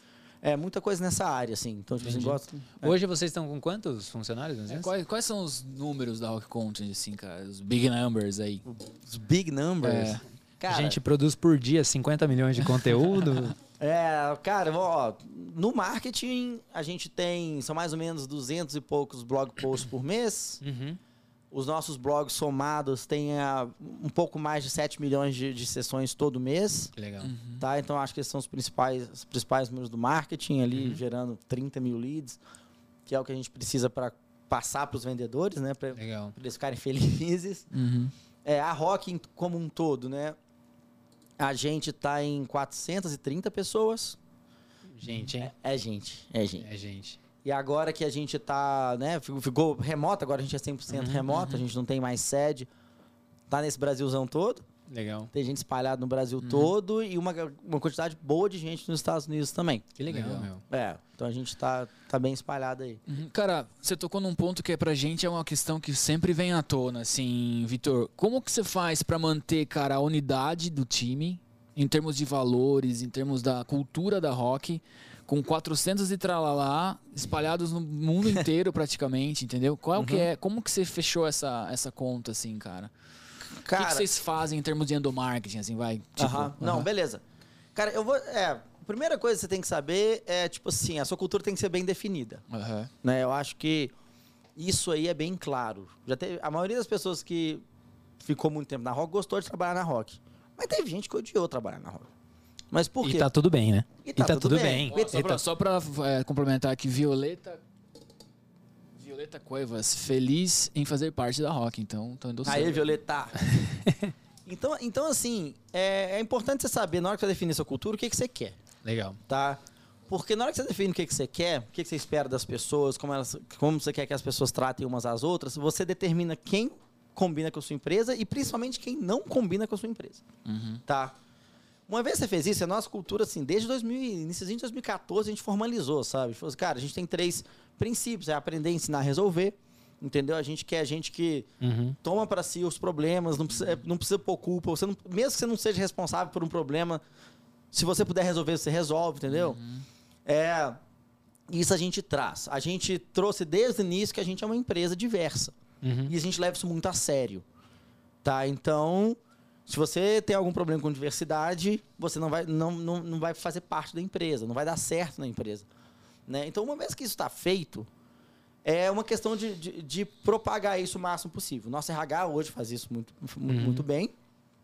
é, muita coisa nessa área, assim. Então, tipo assim, gosto. Hoje vocês estão com quantos funcionários? É, quais, quais são os números da Rock Content, assim, cara? Os big numbers aí. Os big numbers. É. Cara, a gente produz por dia 50 milhões de conteúdo. (laughs) É, cara, ó, no marketing a gente tem, são mais ou menos 200 e poucos blog posts por mês. Uhum. Os nossos blogs somados têm ah, um pouco mais de 7 milhões de, de sessões todo mês. Legal. Tá? Então acho que esses são os principais, os principais números do marketing ali, Uhum. gerando 30 mil leads, que é o que a gente precisa para passar para os vendedores, né? Para eles ficarem (laughs) felizes. Uhum. É, a Rock como um todo, né? A gente tá em 430 pessoas. Gente, hein? É gente, é gente. É gente. E agora que a gente tá, né, ficou, remoto, agora a gente é 100% Uhum, remoto, a gente não tem mais sede. Tá nesse Brasilzão todo. Legal. Tem gente espalhada no Brasil Uhum. todo e uma, uma quantidade boa de gente nos Estados Unidos também. Que legal, Legal. meu. É, então a gente tá, tá bem espalhado aí. Uhum. Cara, você tocou num ponto que é pra gente é uma questão que sempre vem à tona, assim, Vitor. Como que você faz pra manter, cara, a unidade do time em termos de valores, em termos da cultura da rock, com 400 e tralalá espalhados no mundo inteiro (laughs) praticamente, entendeu? Qual que é, como que você fechou essa, essa conta assim, cara? O que, Cara, que vocês fazem em termos de endomarketing, assim, vai? Tipo, não, beleza. Cara, eu vou. É, a primeira coisa que você tem que saber é, tipo assim, a sua cultura tem que ser bem definida. Né? Eu acho que isso aí é bem claro. Já teve, a maioria das pessoas que ficou muito tempo na Rock gostou de trabalhar na Rock. Mas teve gente que odiou trabalhar na Rock. Mas por quê? E tá tudo bem, né? E tá tudo bem. Ó, Só E pra, tá- só pra, é, complementar aqui, Violeta. Violeta Cuevas, feliz em fazer parte da Rock, então tô endossando. Aí, Violeta. (laughs) então, então, assim, é, é importante você saber, na hora que você definir sua cultura, o que, que você quer, Legal. tá? Porque na hora que você define o que, que você quer, o que, que você espera das pessoas, como, elas, como você quer que as pessoas tratem umas às outras, você determina quem combina com a sua empresa e principalmente quem não combina com a sua empresa. Uhum. Tá. Uma vez você fez isso, a nossa cultura, assim, desde 2000, início de 2014, a gente formalizou, sabe? A falou assim, cara, a gente tem três princípios: é aprender, ensinar, resolver. Entendeu? A gente quer gente que Uhum. toma para si os problemas, não precisa, não precisa pôr culpa. Você não- mesmo que você não seja responsável por um problema, se você puder resolver, você resolve, entendeu? É, isso a gente traz. A gente trouxe desde o início que a gente é uma empresa diversa. Uhum. E a gente leva isso muito a sério. Tá? Então, se você tem algum problema com diversidade, você não vai, não, não, não vai fazer parte da empresa, não vai dar certo na empresa. Né? Então, uma vez que isso está feito, é uma questão de, de, de propagar isso o máximo possível. Nosso RH hoje faz isso muito, muito, Uhum. muito bem.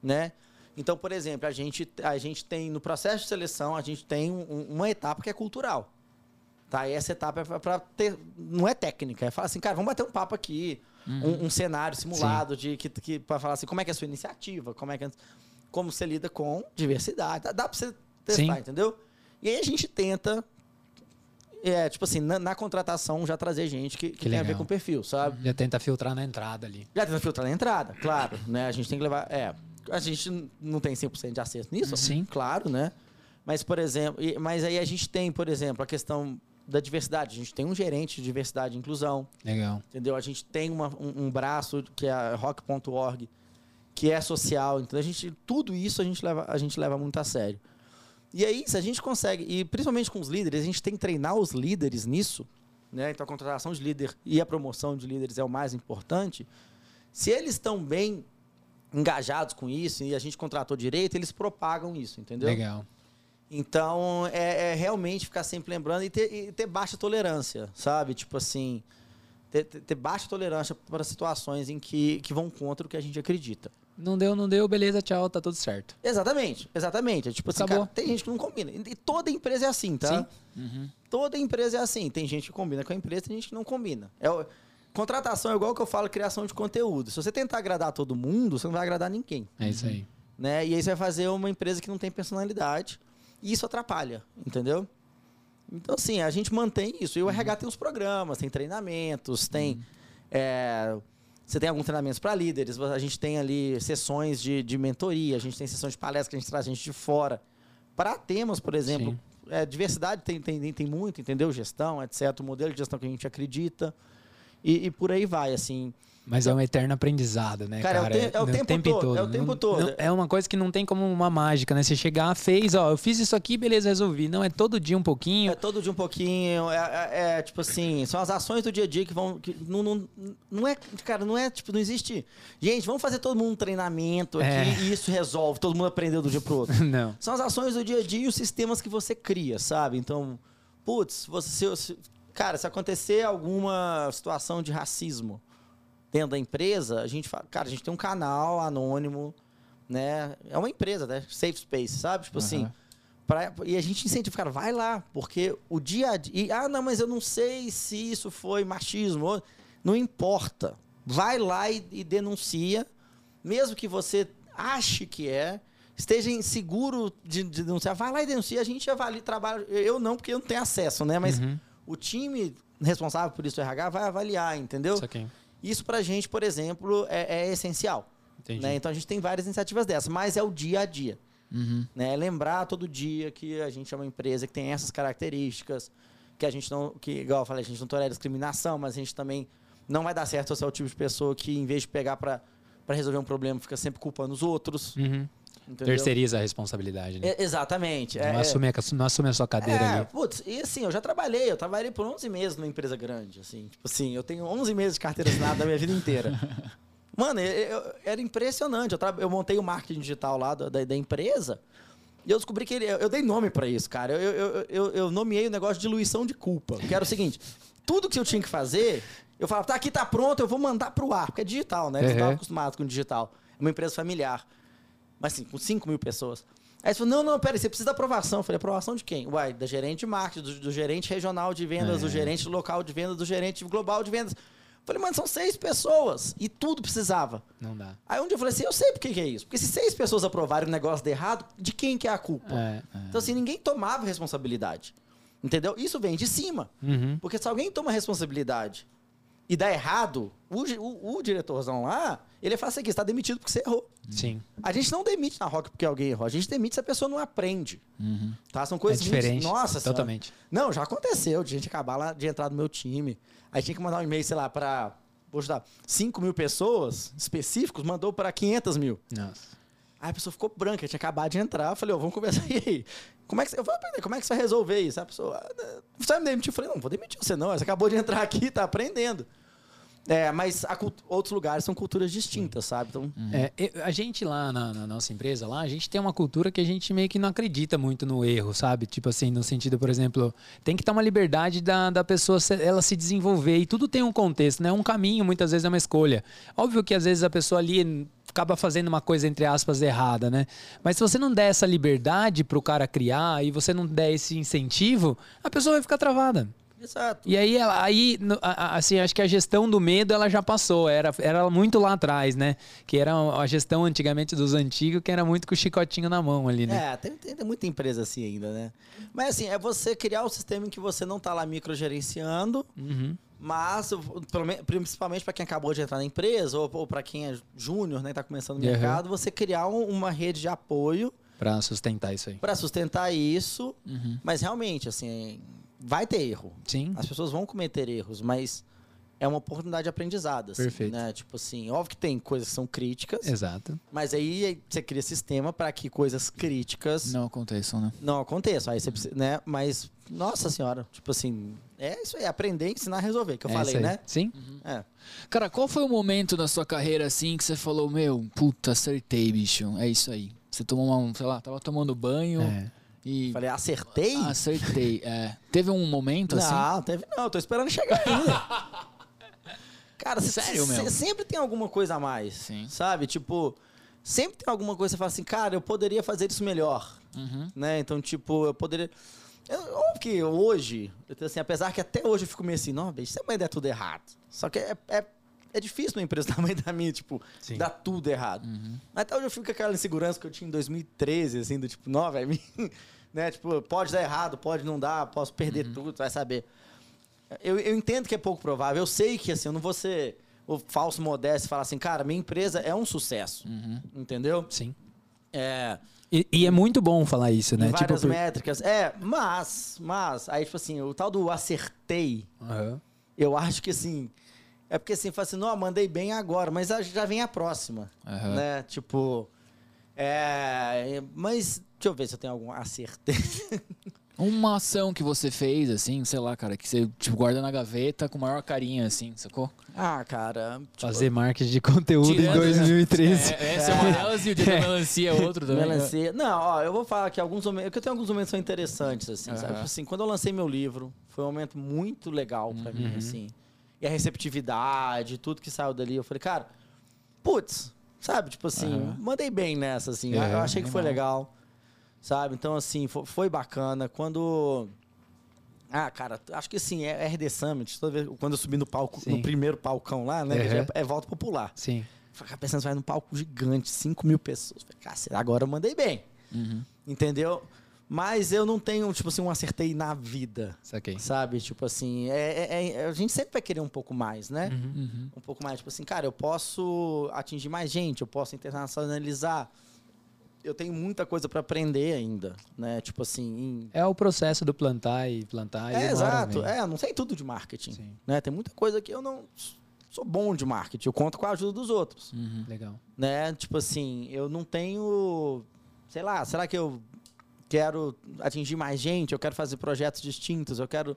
Né? Então, por exemplo, a gente, a gente tem, no processo de seleção, a gente tem um- uma etapa que é cultural. Tá? E essa etapa é para ter. Não é técnica, é falar assim, cara, vamos bater um papo aqui. Um, um cenário simulado de que, que para falar assim, como é que é a sua iniciativa, como é que como você lida com diversidade. Dá, dá para você testar, Sim. entendeu? E aí a gente tenta. É, tipo assim, na, na contratação já trazer gente que, que, Que tem a ver com o perfil, sabe? Já tenta filtrar na entrada ali. Já tenta filtrar na entrada, claro, né? A gente tem que levar. É, a gente não tem 100% de acesso nisso, Sim. claro, né? Mas, por exemplo, mas aí a gente tem, por exemplo, a questão da diversidade. A gente tem um gerente de diversidade e inclusão, Legal. entendeu? A gente tem uma- um, um braço que é a rock.org, que é social. Então, a gente, tudo isso a gente, leva, a gente leva muito a sério. E aí, se a gente consegue, e principalmente com os líderes, a gente tem que treinar os líderes nisso, né? Então, a contratação de líder e a promoção de líderes é o mais importante. Se eles estão bem engajados com isso e a gente contratou direito, eles propagam isso, entendeu? Legal. Então, é, é realmente ficar sempre lembrando e ter, e ter baixa tolerância, sabe? Tipo assim, ter, ter- baixa tolerância para situações em que, que vão contra o que a gente acredita. Não deu, não deu, beleza, tchau, tá tudo certo. Exatamente, exatamente. É tipo assim, Acabou. cara, tem gente que não combina. E toda empresa é assim, tá? Sim. Toda empresa é assim. Tem gente que combina com a empresa, tem gente que não combina. É, contratação é igual que eu falo, criação de conteúdo. Se você tentar agradar todo mundo, você não vai agradar ninguém. É isso aí. né? E aí você vai fazer uma empresa que não tem personalidade. E isso atrapalha, entendeu? Então, assim, a gente mantém isso. E o RH tem os programas, tem treinamentos, tem. é, você tem alguns treinamentos para líderes, a gente tem ali sessões de, de mentoria, a gente tem sessões de palestra que a gente traz gente de fora. Para temas, por exemplo, é, diversidade tem, tem, tem muito, entendeu? Gestão, etc. O modelo de gestão que a gente acredita. E, e por aí vai, assim. Mas é um eterno aprendizado, né, Cara, cara? é o te- é o no tempo todo, é o tempo Não- todo. não- é uma coisa que não tem como uma mágica, né? Você chegar, fez, ó, eu fiz isso aqui, beleza, resolvi. Não, é todo dia um pouquinho. É todo dia um pouquinho, é, é- é, tipo assim, são as ações do dia a dia que vão. Que não, não, não é, cara, não é, tipo, não existe. Gente, vamos fazer todo mundo um treinamento aqui É. e isso resolve, todo mundo aprendeu do dia pro outro. (laughs) Não. São as ações do dia a dia e os sistemas que você cria, sabe? Então, putz, você, se- se- cara, se acontecer alguma situação de racismo dentro da empresa, a gente fala, cara, a gente tem um canal anônimo, né? É uma empresa, né? Safe Space, sabe? Tipo assim. Aham. pra- e a gente incentiva, cara, vai lá, porque o dia a dia. ah, não, mas eu não sei se isso foi machismo. Não importa. Vai lá e, e denuncia, mesmo que você ache que é, esteja inseguro de, de denunciar, vai lá e denuncia. A gente avalia trabalho. Eu não, porque eu não tenho acesso, né? Mas Uhum. o time responsável por isso, o RH, vai avaliar, entendeu? Isso aqui. Isso pra gente, por exemplo, é, é essencial. Né? Então a gente tem várias iniciativas dessas, mas é o dia a dia. Uhum. Né? Lembrar todo dia que a gente é uma empresa que tem essas características, que a gente não, que igual eu falei, a gente não tolera discriminação, mas a gente também não vai dar certo se é o tipo de pessoa que em vez de pegar pra pra resolver um problema, fica sempre culpando os outros. Uhum. Entendeu? Terceiriza a responsabilidade, né? É, exatamente. não, é- assume a, não assume a sua cadeira é, ali. putz, e assim, eu já trabalhei, eu trabalhei por 11 meses numa empresa grande, assim, tipo assim, eu tenho 11 meses de carteira assinada da minha vida inteira. (laughs) Mano, eu- eu- era impressionante, eu, eu montei o marketing digital lá da, da, da empresa e eu descobri que ele, eu, dei nome pra isso, cara, eu, eu, eu, eu, eu nomeei o negócio de diluição de culpa, que era o seguinte, tudo que eu tinha que fazer, eu falava, tá, aqui tá pronto, eu vou mandar pro ar, porque é digital, né, eles Uhum. estavam acostumados com digital, é uma empresa familiar mas assim, com 5 mil pessoas. Aí você falou, não, não, peraí, você precisa da aprovação. Eu falei, aprovação de quem? Uai, da gerente de marketing, do, do gerente regional de vendas, É. do gerente local de vendas, do gerente global de vendas. Eu falei, mano, são seis pessoas. E tudo precisava. Não dá. Aí um dia eu falei assim, eu sei por que, que é isso. Porque se seis pessoas aprovarem um negócio de errado, de quem que é a culpa? É, é. Então assim, ninguém tomava responsabilidade. Entendeu? Isso vem de cima. Uhum. Porque se alguém toma responsabilidade e dá errado, o, o, o diretorzão lá, ele fala assim, você está demitido porque você errou. Sim. A gente não demite na Rock porque alguém errou. A gente demite se a pessoa não aprende. Tá? São coisas é diferente. Muito... Nossa Senhora. Totalmente. Não, já aconteceu de gente acabar lá, de entrar no meu time. Aí tinha que mandar um e-mail, sei lá, pra... Vou dar 5 mil pessoas específicos, mandou para 500 mil. Nossa. Aí a pessoa ficou branca, tinha acabado de entrar. Eu falei, ó, vamos conversar aí. (laughs) Como é que você... Eu vou aprender, como é que você vai resolver isso? A pessoa, "Ah, né, você vai me demitir? Eu falei, não, vou demitir você não. Você acabou de entrar aqui, tá aprendendo. É, mas a cult- outros lugares são culturas distintas, sabe? Então, É, eu- a gente lá na, na nossa empresa, lá, a gente tem uma cultura que a gente meio que não acredita muito no erro, sabe? Tipo assim, no sentido, por exemplo, tem que ter uma liberdade da, da pessoa se- ela se desenvolver e tudo tem um contexto, né? Um caminho, muitas vezes é uma escolha. Óbvio que às vezes a pessoa ali acaba fazendo uma coisa, entre aspas, errada, né? Mas se você não der essa liberdade pro cara criar e você não der esse incentivo, a pessoa vai ficar travada. Exato. E aí, ela- aí assim, acho que a gestão do medo ela já passou. Era, era muito lá atrás, né? Que era a gestão antigamente dos antigos, que era muito com o chicotinho na mão ali, né? É, tem, tem, tem muita empresa assim ainda, né? Mas assim, é você criar um sistema em que você não tá lá microgerenciando, Uhum. mas principalmente para quem acabou de entrar na empresa ou, ou para quem é júnior, né, tá começando no Uhum. mercado, você criar um- uma rede de apoio Pra sustentar isso aí. para sustentar isso. Uhum. Mas realmente, assim, vai ter erro. Sim. As pessoas vão cometer erros, mas é uma oportunidade de aprendizado, assim, Perfeito. né? Tipo assim, óbvio que tem coisas que são críticas, Exato. mas aí você cria sistema para que coisas críticas Não aconteçam, né? não aconteça. Aí você precisa, né? Mas, nossa senhora, tipo assim, É isso aí, aprender, ensinar, resolver, que eu É falei, né? Sim. É. Cara, qual foi o momento da sua carreira assim que você falou, meu, puta, acertei, bicho. É isso aí. Você tomou uma, sei lá, tava tomando banho É. e. Falei, acertei? Acertei. É. Teve um momento assim? Não, teve não, tô esperando chegar ainda. (laughs) Cara, cê- Sério cê- mesmo? sempre tem alguma coisa a mais. Sim. Sabe? Tipo, sempre tem alguma coisa que você fala assim, cara, eu poderia fazer isso melhor. Uhum. Né? Então, tipo, eu poderia. Óbvio que hoje, assim, apesar que até hoje eu fico meio assim, não, bicho, isso vai dar tudo errado. Só que é, é, é difícil uma empresa (laughs) do tamanho da minha, tipo, Sim. dar tudo errado. Uhum. Até hoje eu fico com aquela insegurança que eu tinha em 2013, assim, do tipo, não, velho, (laughs) né? Tipo, pode dar errado, pode não dar, posso perder tudo, tu vai saber. Eu, eu entendo que é pouco provável, eu sei que, assim, eu não vou ser o falso modesto e falar assim, cara, minha empresa é um sucesso, Uhum. entendeu? Sim. É, E, e é muito bom falar isso, né? em várias por- métricas. É, mas, mas, aí, tipo assim, o tal do acertei, eu acho que, assim, é porque, assim, fala assim, não, mandei bem agora, mas já- vem a próxima, Aham. né? Tipo, é, mas, deixa eu ver se eu tenho algum acertei. (laughs) Uma ação que você fez, assim, sei lá, cara, que você tipo, guarda na gaveta com o maior carinho, assim, sacou? ah, cara, tipo, Fazer marketing de conteúdo Tirando- em 2013. É, essa é uma delas e o dia da (laughs) melancia é outro também. Melancia. Não, ó, eu vou falar que alguns momentos. que eu tenho alguns momentos que são interessantes, assim, sabe? Aham. Tipo assim, quando eu lancei meu livro, foi um momento muito legal pra mim, assim. E a receptividade, tudo que saiu dali, eu falei, cara, putz, sabe? Tipo assim, Aham. mandei bem nessa, assim. É, eu achei que foi legal, sabe? Então, assim, fo- foi, bacana. Quando. Ah, cara, acho que assim, é RD Summit. Toda vez, quando eu subi no palco, Sim. no primeiro palcão lá, né? Uhum. é, é volta popular. Sim. Ficava pensando, vai num palco gigante, 5 mil pessoas. Falei, cacete, agora eu mandei bem. Uhum. Entendeu? Mas eu não tenho, tipo assim, um acertei na vida. Saquei. Sabe? Tipo assim, é, é- é- a gente sempre vai querer um pouco mais, né? Uhum. Um pouco mais, tipo assim, cara, eu posso atingir mais gente, eu posso internacionalizar. Eu tenho muita coisa pra aprender ainda, né? Tipo assim, em- É o processo do plantar e plantar. e é, hora exato. É, eu não sei tudo de marketing. Sim. Né? Tem muita coisa que eu não sou bom de marketing. Eu conto com a ajuda dos outros. Uhum. Legal. né? Tipo assim, eu não tenho, sei lá, será que eu quero atingir mais gente? Eu quero fazer projetos distintos? Eu quero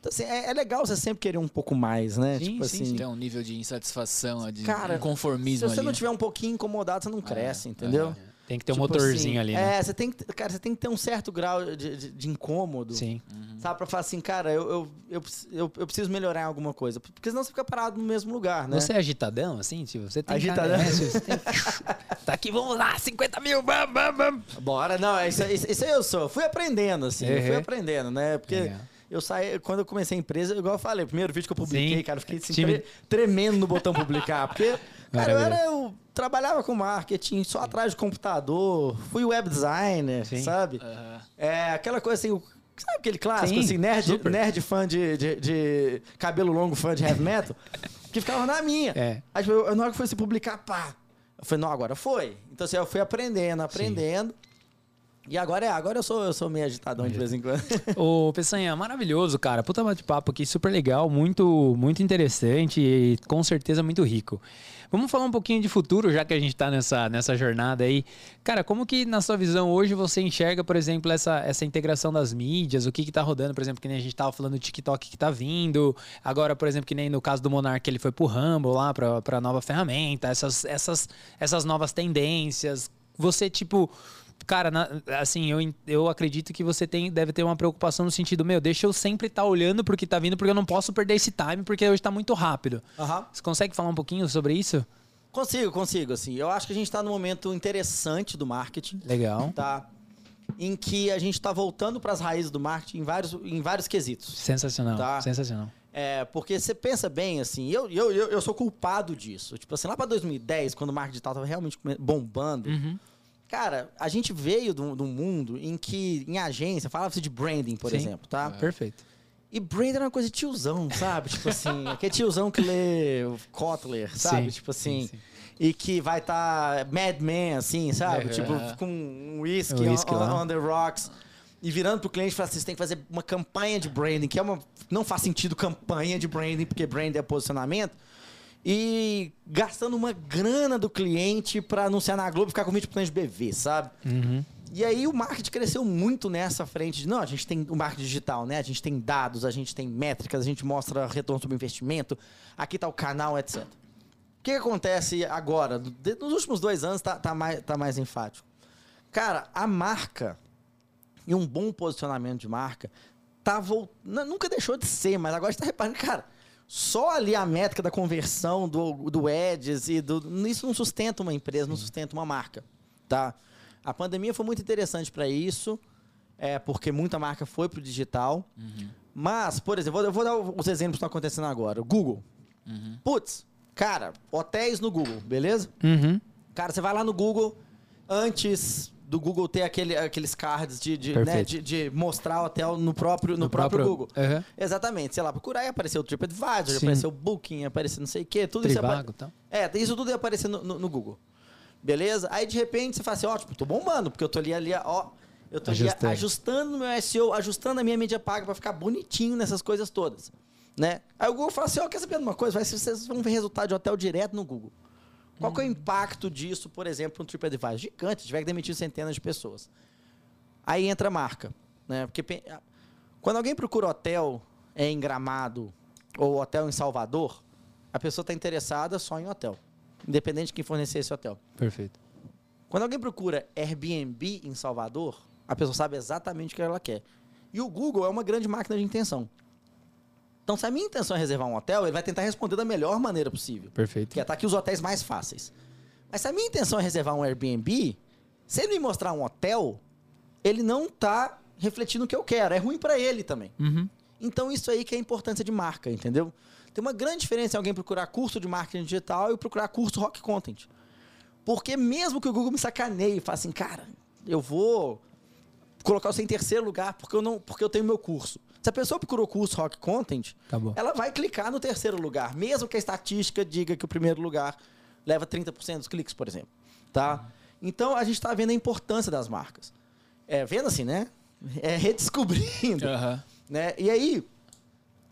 então, assim, é, é legal você sempre querer um pouco mais, né? Sim, tipo sim, assim, Tem um nível de insatisfação, de Cara, se inconformismo você ali. não tiver um pouquinho incomodado, você não cresce, entendeu? É. Tem que ter um Tipo motorzinho assim, ali, né? É, você tem que, cara, você tem que ter um certo grau de, de, de incômodo. Sim. Sabe, pra falar assim, cara, eu, eu, eu, eu, eu preciso melhorar em alguma coisa. Porque senão você fica parado no mesmo lugar, né? Você é agitadão, assim? Tipo, você tem Agitadão? cara- é, você tem- (laughs) tá aqui, vamos lá, 50 mil, vamos, vamos, vamos. Bora, não, isso, isso, isso aí eu sou. Fui aprendendo, assim, eu fui Uhum. aprendendo, né? Porque Legal. eu saí, quando eu comecei a empresa, igual eu falei, o primeiro vídeo que eu publiquei, Sim. cara, eu fiquei assim, tre- tremendo no botão publicar. Porque, cara, eu, era, eu trabalhava com marketing só atrás de computador, fui web designer, Sim. sabe? Aham. É aquela coisa assim, sabe aquele clássico, Sim, assim, nerd, super. nerd fã de, de, de cabelo longo, fã de heavy metal, (laughs) que ficava na minha. É. Aí, tipo, eu, na hora que foi se publicar, pá. Eu falei, não, agora foi. Então, assim, eu fui aprendendo, aprendendo. E agora é, agora eu sou, eu sou meio agitadão de vez em quando. (laughs) Ô, Peçanha, maravilhoso, cara. Puta bate-papo aqui, super legal, muito, muito interessante e com certeza muito rico. Vamos falar um pouquinho de futuro, já que a gente tá nessa, nessa jornada aí. Cara, como que na sua visão hoje você enxerga, por exemplo, essa, essa integração das mídias, o que que tá rodando, por exemplo, que nem a gente tava falando do TikTok que tá vindo, agora, por exemplo, que nem no caso do Monark, ele foi pro Rumble lá, pra, pra nova ferramenta, essas, essas, essas novas tendências. Você, tipo, Cara, na- assim, eu, eu acredito que você tem, deve ter uma preocupação no sentido, meu, deixa eu sempre estar olhando pro que tá vindo, porque eu não posso perder esse time, porque hoje tá muito rápido. Aham. Você consegue falar um pouquinho sobre isso? Consigo, consigo, assim. Eu acho que a gente tá num momento interessante do marketing, Legal. tá? Em que a gente tá voltando para as raízes do marketing em vários, em vários quesitos. Sensacional. Tá. Sensacional. É, porque você pensa bem, assim, eu, eu, eu, eu sou culpado disso. Tipo assim, lá pra 2010, quando o marketing digital tava realmente bombando, Uhum. Cara, a gente veio de um mundo em que, em agência, falava-se de branding, por Sim. exemplo, tá? Perfeito. E branding era uma coisa de tiozão, sabe? tipo assim, (laughs) aquele tiozão que lê Kotler, sabe? Sim, Tipo assim. sim, sim. E que vai estar Mad Men, assim, sabe? Uhum. Tipo, com um whisky, Um whisky on, on the rocks. E virando pro cliente e falando assim, você tem que fazer uma campanha de branding, que é uma... Não faz sentido campanha de branding, porque branding é posicionamento. E gastando uma grana do cliente pra anunciar na Globo e ficar com 20% de BV, sabe? Uhum. E aí o marketing cresceu muito nessa frente de, não, a gente tem o marketing digital, né? A gente tem dados, a gente tem métricas, a gente mostra retorno sobre investimento, aqui tá o canal, etc. O que, que acontece agora? Nos últimos dois anos tá, tá mais, tá mais enfático. Cara, a marca e um bom posicionamento de marca tá nunca deixou de ser, mas agora está reparando, cara, só ali a métrica da conversão do, do Ads e do. Isso não sustenta uma empresa, não sustenta uma marca. Tá? A pandemia foi muito interessante para isso, é, porque muita marca foi pro digital. Mas, por exemplo, eu vou dar os exemplos que estão acontecendo agora. O Google. Putz, cara, hotéis no Google, beleza? Uhum. Cara, você vai lá no Google, antes do Google ter aquele, aqueles cards de, de, né, de, de mostrar o hotel no próprio, no No próprio, próprio- Google. Aham. Exatamente. Sei lá, procurar e apareceu o TripAdvisor, Sim. apareceu o Booking, apareceu não sei o quê. Tudo isso apa- e tal. É, isso tudo ia aparecer no, no- no Google. Beleza? Aí, de repente, você fala assim, ótimo, tô bombando, porque eu tô ali, ali ó... Eu tô ali Ajustando. ajustando no meu SEO, ajustando a minha mídia paga pra ficar bonitinho nessas coisas todas. Né? Aí o Google fala assim, ó, quer saber de uma coisa? Vai, vocês vão ver resultado de hotel direto no Google. Qual que é o impacto disso, por exemplo, no TripAdvisor? Gigante, tiver que demitir centenas de pessoas. Aí entra a marca, né? Porque quando alguém procura hotel em Gramado ou hotel em Salvador, a pessoa está interessada só em hotel, independente de quem fornecer esse hotel. Perfeito. Quando alguém procura Airbnb em Salvador, a pessoa sabe exatamente o que ela quer. E o Google é uma grande máquina de intenção. Então, se a minha intenção é reservar um hotel, ele vai tentar responder da melhor maneira possível. Perfeito. Que é tá aqui os hotéis mais fáceis. Mas se a minha intenção é reservar um Airbnb, se ele me mostrar um hotel, ele não tá refletindo o que eu quero. É ruim para ele também. Uhum. Então, isso aí que é a importância de marca, entendeu? Tem uma grande diferença em alguém procurar curso de marketing digital e procurar curso rock content. Porque mesmo que o Google me sacaneie e fale assim, cara, eu vou colocar você em terceiro lugar porque eu, não, porque eu tenho meu curso. Se a pessoa procurou curso rock content, Acabou. ela vai clicar no terceiro lugar, mesmo que a estatística diga que o primeiro lugar leva 30% dos cliques, por exemplo. Tá? Então, a gente está vendo a importância das marcas. É, vendo assim, né? É redescobrindo Aham. né? E aí,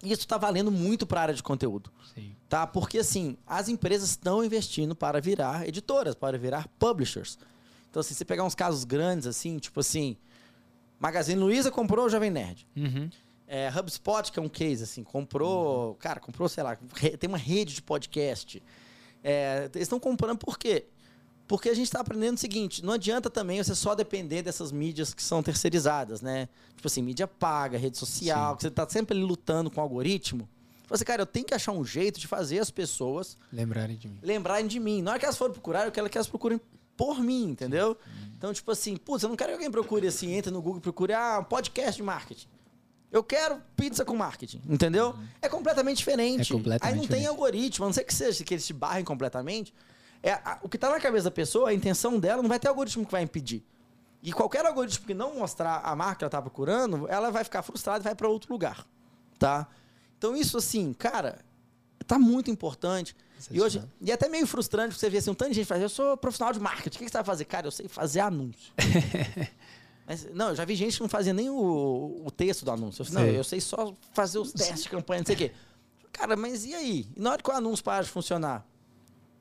isso está valendo muito para a área de conteúdo, Sim. tá? Porque assim, as empresas estão investindo para virar editoras, para virar publishers. Então, assim, você pegar uns casos grandes assim, tipo assim, Magazine Luiza comprou o Jovem Nerd. Uhum. É, HubSpot, que é um case, assim, comprou. Cara, comprou, sei lá, tem uma rede de podcast. É, eles estão comprando por quê? Porque a gente está aprendendo o seguinte: não adianta também você só depender dessas mídias que são terceirizadas, né? Tipo assim, mídia paga, rede social, Sim. que você está sempre ali lutando com o algoritmo. Você, assim, cara, eu tenho que achar um jeito de fazer as pessoas Lembrarem de mim. lembrarem de mim. Na hora que elas forem procurar, eu quero que elas procurem por mim, entendeu? Então, tipo assim, putz, eu não quero que alguém procure assim, entre no Google e procure, ah, um podcast de marketing. Eu quero pizza com marketing, entendeu? É completamente diferente. É completamente Aí não tem diferente. algoritmo, a não ser que seja que eles te barrem completamente. É, a- o que tá na cabeça da pessoa, a intenção dela, não vai ter algoritmo que vai impedir. E qualquer algoritmo que não mostrar a marca que ela tá procurando, ela vai ficar frustrada e vai para outro lugar, tá? Então isso assim, cara, tá muito importante. E hoje, e é até meio frustrante você ver assim, um tanto de gente faz, eu sou profissional de marketing, o que que você vai fazer? Cara, eu sei fazer anúncio. (laughs) Mas, não, eu já vi gente que não fazia nem o, o texto do anúncio. Eu falei, não, Sei. eu sei só fazer os testes de campanha, não sei o quê. Cara, mas e aí? E na hora que o anúncio para de funcionar?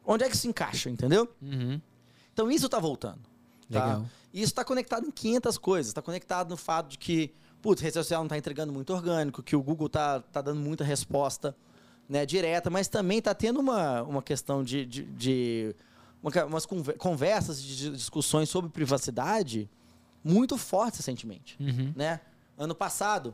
Onde é que isso encaixa, entendeu? Uhum. Então isso tá voltando. Tá? Legal. E isso está conectado em 500 coisas. Está conectado no fato de que, putz, rede social não está entregando muito orgânico, que o Google tá, tá dando muita resposta né, direta, mas também está tendo uma, uma questão de, de, de uma, umas conver- conversas, de discussões sobre privacidade muito fortes recentemente. Uhum. Né? Ano passado,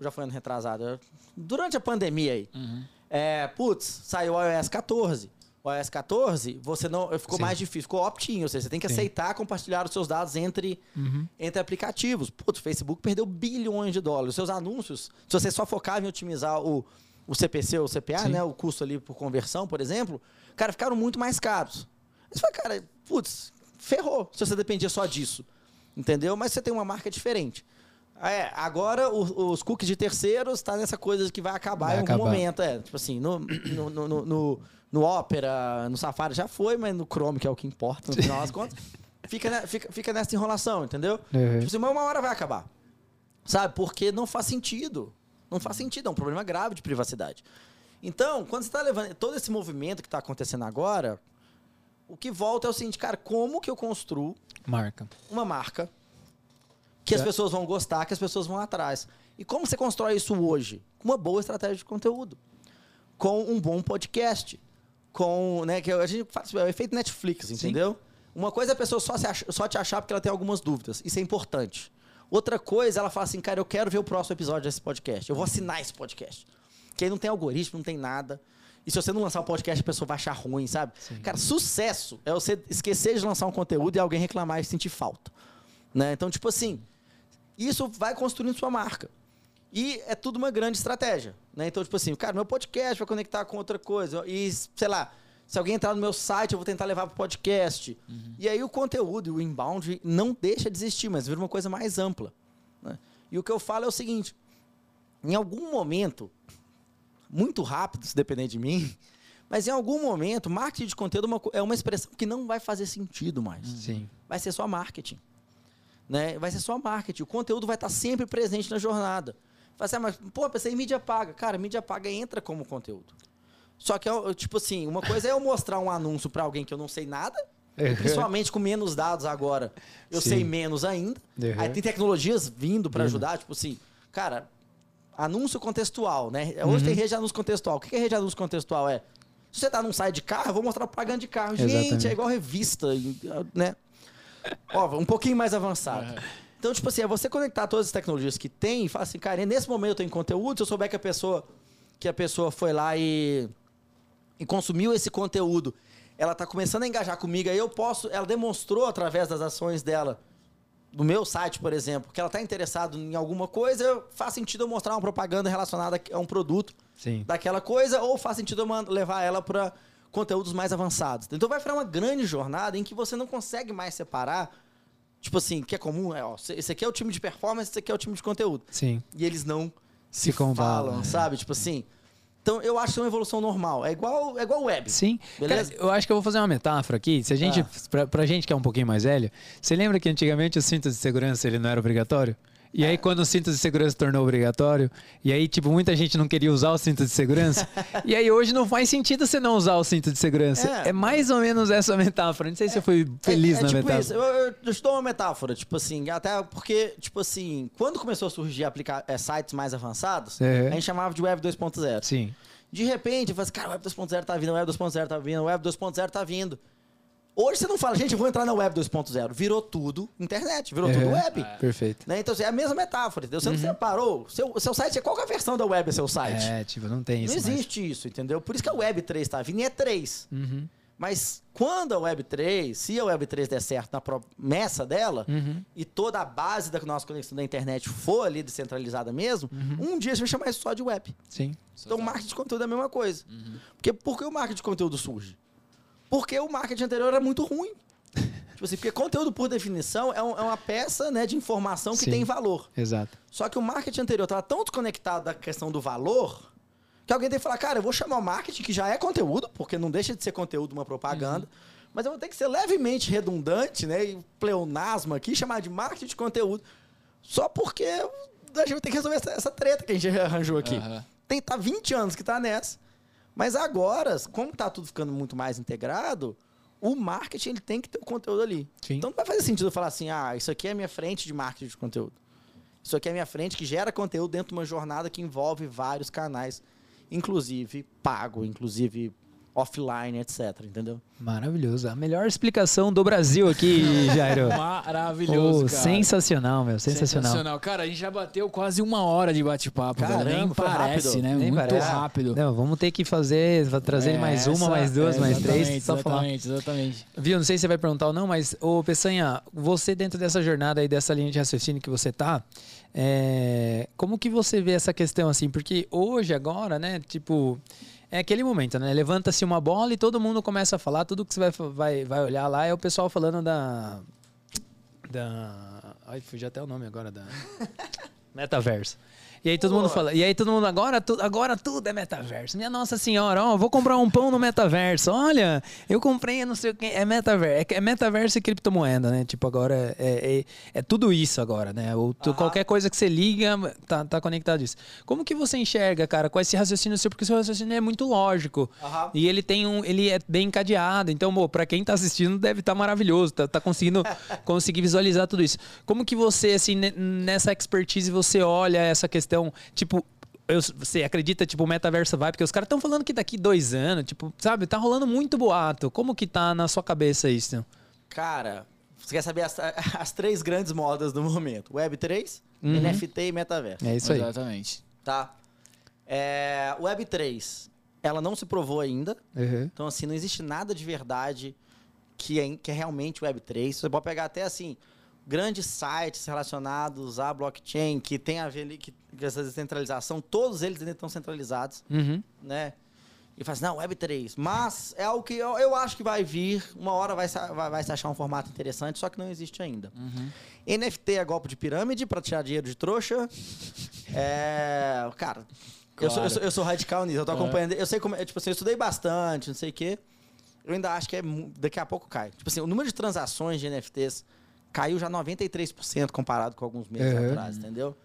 já foi ano retrasado, durante a pandemia aí, Uhum. é, putz, saiu o iOS 14. O iOS 14, você não. Ficou Sim. mais difícil, ficou opt-in, ou seja, você tem que Sim. aceitar compartilhar os seus dados entre, Uhum. entre aplicativos. Putz, o Facebook perdeu bilhões de dólares. Os seus anúncios, se você só focava em otimizar o, o CPC ou o CPA, Sim. né? O custo ali por conversão, por exemplo, cara, ficaram muito mais caros. Você fala, cara, putz, ferrou se você dependia só disso. Entendeu? Mas você tem uma marca diferente. É, agora o- os cookies de terceiros tá nessa coisa que vai acabar Vai em algum acabar. momento. É, tipo assim, no, no, no, no, no, Opera, no Safari já foi, mas no Chrome, que é o que importa no final das (laughs) contas, fica, fica, fica nessa enrolação, entendeu? Uhum. Tipo assim, mas uma hora vai acabar. Sabe? Porque não faz sentido. Não faz sentido, é um problema grave de privacidade. Então, quando você está levando todo esse movimento que está acontecendo agora, o que volta é o seguinte, cara, como que eu construo Marca. uma marca que as É. pessoas vão gostar, que as pessoas vão atrás. E como você constrói isso hoje? Com uma boa estratégia de conteúdo. Com um bom podcast. Com, né, que a gente faz é o efeito Netflix, entendeu? Uma coisa é a pessoa só, ach- só te achar porque ela tem algumas dúvidas. Isso é importante. Outra coisa, ela fala assim, cara, eu quero ver o próximo episódio desse podcast. Eu vou assinar esse podcast. Que aí não tem algoritmo, não tem nada. E se você não lançar o podcast, a pessoa vai achar ruim, sabe? Cara, sucesso é você esquecer de lançar um conteúdo e alguém reclamar e sentir falta. Né? Então, tipo assim, isso vai construindo sua marca. E é tudo uma grande estratégia. Né? Então, tipo assim, cara, meu podcast vai conectar com outra coisa. E, sei lá, se alguém entrar no meu site, eu vou tentar levar pro podcast. E aí o conteúdo e o inbound não deixa de existir, mas vira uma coisa mais ampla. né? E o que eu falo é o seguinte: em algum momento, muito rápido, se depender de mim, (laughs) mas em algum momento, marketing de conteúdo é uma é expressão que não vai fazer sentido mais Sim. vai ser só marketing. Né? Vai ser só marketing. O conteúdo vai estar sempre presente na jornada. Vai ser, mas, pô, pensei em mídia paga. Cara, mídia paga entra como conteúdo. Só que, é, tipo assim, uma coisa é eu mostrar um anúncio para alguém que eu não sei nada, principalmente com menos dados agora. Eu Sim. sei menos ainda. Uhum. Aí tem tecnologias vindo para ajudar, tipo assim, cara, anúncio contextual, né? Hoje tem rede de anúncio contextual. O que é rede de anúncio contextual? É, se você tá num site de carro, eu vou mostrar propaganda de carro. Gente, Exatamente. é igual revista, né? Ó, um pouquinho mais avançado. Então, tipo assim, é você conectar todas as tecnologias que tem e falar assim, cara, nesse momento eu tenho conteúdo, se eu souber que a pessoa, que a pessoa foi lá e, e consumiu esse conteúdo, ela tá começando a engajar comigo, aí eu posso, ela demonstrou através das ações dela, do meu site, por exemplo, que ela tá interessada em alguma coisa, faz sentido eu mostrar uma propaganda relacionada a um produto Sim. daquela coisa, ou faz sentido eu levar ela para conteúdos mais avançados. Então vai virar uma grande jornada em que você não consegue mais separar, tipo assim, que é comum, é, ó, esse aqui é o time de performance, esse aqui é o time de conteúdo. Sim. E eles não se, Se combalam, falam, né? sabe? Tipo assim. Então eu acho que é uma evolução normal. É igual, é igual web. Sim. Beleza? Cara, eu acho que eu vou fazer uma metáfora aqui. Se a gente, Ah. pra, pra gente que é um pouquinho mais velho, você lembra que antigamente o cinto de segurança ele não era obrigatório? E É. aí, quando o cinto de segurança se tornou obrigatório, e aí, tipo, muita gente não queria usar o cinto de segurança, (laughs) e aí hoje não faz sentido você não usar o cinto de segurança. É. É, mais ou menos essa metáfora. Não sei se eu fui feliz é, é na tipo metáfora. isso. Eu, eu, dou uma metáfora, tipo assim, até porque, tipo assim, quando começou a surgir aplica é, sites mais avançados, É. a gente chamava de Web 2.0. Sim. De repente, eu falo assim, cara, o Web 2.0 tá vindo, o Web 2.0 tá vindo, o Web 2.0 tá vindo. Hoje você não fala, gente, eu vou entrar na Web 2.0. Virou tudo internet, virou tudo É. web. Perfeito. Né? Então, assim, é a mesma metáfora, entendeu? Você não separou. Seu, seu site é qual que é a versão da web é seu site? É, tipo, não tem não isso. mais. existe isso, entendeu? Por isso que a Web 3 tá vindo e é 3. Uhum. Mas quando a Web 3, se a Web 3 der certo na promessa dela, Uhum. e toda a base da nossa conexão da internet for ali descentralizada mesmo, Uhum. um dia gente vai chamar isso só de web. Sim. Então, o marketing de conteúdo é a mesma coisa. Porque por que o marketing de conteúdo surge? Porque o marketing anterior era muito ruim. tipo assim, porque conteúdo, por definição, é, um- é uma peça né, de informação que Sim. tem valor. Exato. Só que o marketing anterior estava tão desconectado da questão do valor que alguém tem que falar, cara, eu vou chamar o marketing, que já é conteúdo, porque não deixa de ser conteúdo uma propaganda, mas eu vou ter que ser levemente redundante, né? E pleonasmo aqui, chamar de marketing de conteúdo. Só porque a gente vai ter que resolver essa, essa treta que a gente arranjou aqui. Aham. Tem tá 20 anos que tá nessa. Mas agora, como tá tudo ficando muito mais integrado, o marketing ele tem que ter o conteúdo ali. Sim. Então não vai fazer sentido eu falar assim: "Ah, isso aqui é a minha frente de marketing de conteúdo". Isso aqui é a minha frente que gera conteúdo dentro de uma jornada que envolve vários canais, inclusive pago, inclusive offline, etc, entendeu? Maravilhoso. A melhor explicação do Brasil aqui, (laughs) Jairo. Maravilhoso, cara. sensacional, meu. Sensacional. Cara, a gente já bateu quase uma hora de bate-papo, Nem parece, rápido. né? Nem Muito parece. rápido. Não, vamos ter que fazer, vai trazer É, mais uma, essa- mais duas, é, mais três, exatamente, só falar. Exatamente, exatamente. Viu, não sei se você vai perguntar ou não, mas, ô Peçanha, você dentro dessa jornada aí, dessa linha de raciocínio que você tá, é, como que você vê essa questão assim? Porque hoje, agora, né, tipo, é aquele momento, né? Levanta-se uma bola e todo mundo começa a falar, tudo que você vai, vai, vai olhar lá é o pessoal falando da. Da. Ai, fugiu até o nome agora da. (laughs) Metaverso. E aí todo Pô. mundo fala, e aí todo mundo agora, tu, agora tudo é metaverso. Minha nossa senhora, ó, vou comprar um pão no metaverso. Olha, eu comprei não sei o que, é metaverso, é, é metaverso e criptomoeda, né? Tipo agora é, é, é tudo isso agora, né? Ou tu- qualquer coisa que você liga tá, tá conectado a isso. Como que você enxerga, cara, com esse raciocínio seu? Porque o seu raciocínio é muito lógico. Aham. E ele tem um, ele é bem encadeado. Então, pô, pra quem tá assistindo deve estar maravilhoso, tá, tá conseguindo (laughs) conseguir visualizar tudo isso. Como que você, assim, ne- nessa expertise, você olha essa questão, tipo, eu- você acredita, tipo, o metaverso vai? Porque os caras estão falando que daqui dois anos, tipo, sabe, tá rolando muito boato. Como que tá na sua cabeça isso? Cara, você quer saber as, (laughs) as três grandes modas do momento? Web3, Uhum. NFT e metaverso. É isso aí. Exatamente. Tá? É, Web3, ela não se provou ainda. Uhum. Então, assim, não existe nada de verdade que é, que é realmente Web3. Você pode pegar até, assim, grandes sites relacionados à blockchain, que tem a ver ali, que, que essa descentralização, todos eles ainda estão centralizados, Uhum. né? E fala assim, não, Web3. Mas é algo que eu, eu acho que vai vir, uma hora vai, se- vai, vai se achar um formato interessante, só que não existe ainda. NFT é golpe de pirâmide para tirar dinheiro de trouxa. (laughs) É. Cara, eu, sou, eu, sou, eu sou radical nisso, eu tô É. acompanhando. Eu sei como. é, Tipo assim, eu estudei bastante, não sei o quê. Eu ainda acho que é, daqui a pouco cai. Tipo assim, o número de transações de NFTs caiu já 93% comparado com alguns meses Uhum. atrás, entendeu?